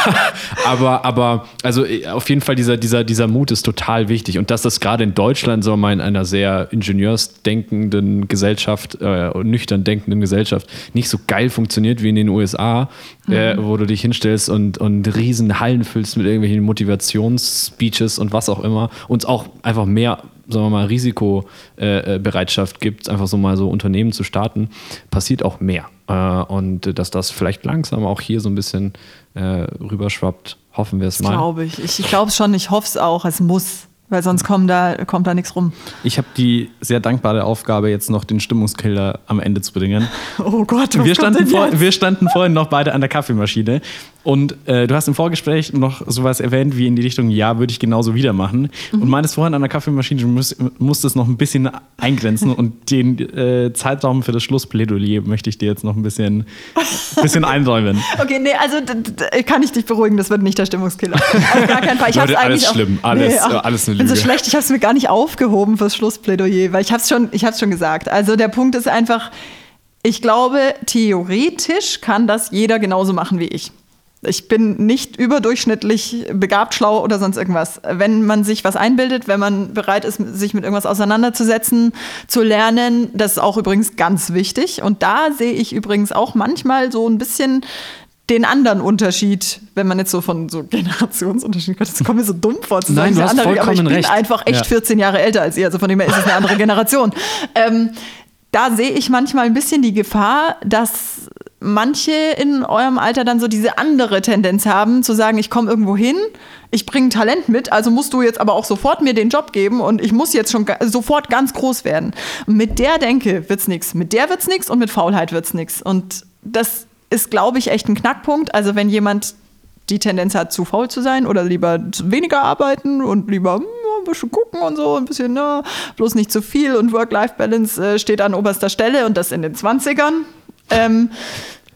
aber, aber, also äh, auf jeden Fall dieser, dieser, dieser Mut ist total wichtig. Und dass das gerade in Deutschland, so mal in einer sehr ingenieursdenkenden Gesellschaft, äh, nüchtern denkenden Gesellschaft, nicht so geil funktioniert wie in den USA, äh, wo du dich hinstellst und, und riesen Hallen füllst mit irgendwelchen Motivationsspeeches und was auch immer. Uns auch einfach mehr sagen wir mal, Risikobereitschaft Bereitschaft gibt, einfach so mal so Unternehmen zu starten, passiert auch mehr. Äh, und dass das vielleicht langsam auch hier so ein bisschen äh, rüberschwappt, hoffen wir es mal. Glaube ich. Ich, glaube es schon, ich hoffe es auch. Es muss. Weil sonst kommt da, kommt da nichts rum. Ich habe die sehr dankbare Aufgabe, jetzt noch den Stimmungskiller am Ende zu bringen. (laughs) Oh Gott, was Wir kommt standen, denn vor, wir standen vorhin noch beide an der Kaffeemaschine und äh, du hast im Vorgespräch noch sowas erwähnt wie in die Richtung, ja, würde ich genauso wieder machen. Mhm. Und meintest vorhin an der Kaffeemaschine, du musst, musstest noch ein bisschen eingrenzen (laughs) und den äh, Zeitraum für das Schlussplädoyer möchte ich dir jetzt noch ein bisschen, bisschen einräumen. (laughs) Okay, nee, also kann ich dich beruhigen, das wird nicht der Stimmungskiller. (laughs) Auf gar keinen Fall. Ich hab's Leute, alles schlimm, alles- ach, alles eine Ich bin so Lüge. schlecht, ich habe es mir gar nicht aufgehoben fürs Schlussplädoyer, weil ich habe es schon, ich hab's schon gesagt. Also der Punkt ist einfach, ich glaube, theoretisch kann das jeder genauso machen wie ich. Ich bin nicht überdurchschnittlich begabt, schlau oder sonst irgendwas. Wenn man sich was einbildet, wenn man bereit ist, sich mit irgendwas auseinanderzusetzen, zu lernen, das ist auch übrigens ganz wichtig. Und da sehe ich übrigens auch manchmal so ein bisschen den anderen Unterschied, wenn man jetzt so von so Generationsunterschied, Gott, das kommt mir so dumm vor zu (laughs) Nein, sagen, du diese hast andere, aber ich bin recht. einfach echt Ja. 14 Jahre älter als ihr, also von dem her ist es eine andere Generation. Ähm, da sehe ich manchmal ein bisschen die Gefahr, dass manche in eurem Alter dann so diese andere Tendenz haben, zu sagen, ich komme irgendwo hin, ich bringe Talent mit, also musst du jetzt aber auch sofort mir den Job geben und ich muss jetzt schon sofort ganz groß werden. Mit der Denke wird's nichts, mit der wird's nichts und mit Faulheit wird's nichts. Und das ist, glaube ich, echt ein Knackpunkt. Also wenn jemand die Tendenz hat, zu faul zu sein oder lieber weniger arbeiten und lieber hm, ein bisschen gucken und so, ein bisschen, na, bloß nicht zu viel und Work-Life-Balance äh, steht an oberster Stelle und das in den 20ern. Ähm,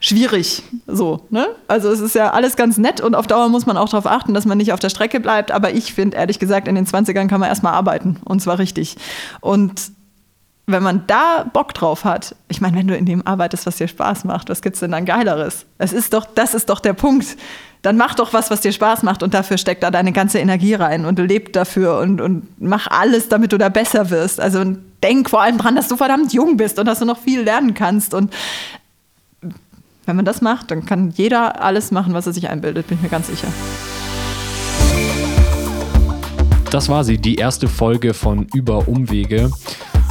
schwierig. So, ne? Also es ist ja alles ganz nett und auf Dauer muss man auch darauf achten, dass man nicht auf der Strecke bleibt. Aber ich finde, ehrlich gesagt, in den 20ern kann man erstmal arbeiten und zwar richtig. Und wenn man da Bock drauf hat, ich meine, wenn du in dem arbeitest, was dir Spaß macht, was gibt's denn dann Geileres? Es ist doch, das ist doch der Punkt. Dann mach doch was, was dir Spaß macht und dafür steckt da deine ganze Energie rein und leb dafür und, und mach alles, damit du da besser wirst. Also denk vor allem dran, dass du verdammt jung bist und dass du noch viel lernen kannst. Und wenn man das macht, dann kann jeder alles machen, was er sich einbildet, bin ich mir ganz sicher. Das war sie, die erste Folge von Über Umwege.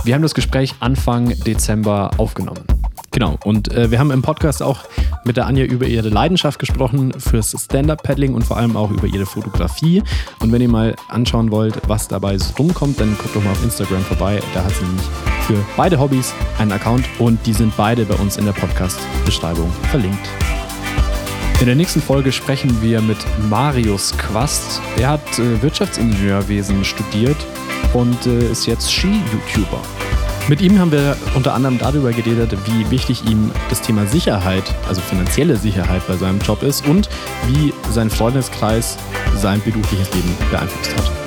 Wir haben das Gespräch Anfang Dezember aufgenommen. Genau, und äh, wir haben im Podcast auch mit der Anja über ihre Leidenschaft gesprochen fürs Stand-Up-Paddling und vor allem auch über ihre Fotografie. Und wenn ihr mal anschauen wollt, was dabei so rumkommt, dann guckt doch mal auf Instagram vorbei. Da hat sie nämlich für beide Hobbys einen Account und die sind beide bei uns in der Podcast-Beschreibung verlinkt. In der nächsten Folge sprechen wir mit Marius Quast. Er hat äh, Wirtschaftsingenieurwesen studiert und äh, ist jetzt Ski-YouTuber. Mit ihm haben wir unter anderem darüber geredet, wie wichtig ihm das Thema Sicherheit, also finanzielle Sicherheit bei seinem Job ist und wie sein Freundeskreis sein berufliches Leben beeinflusst hat.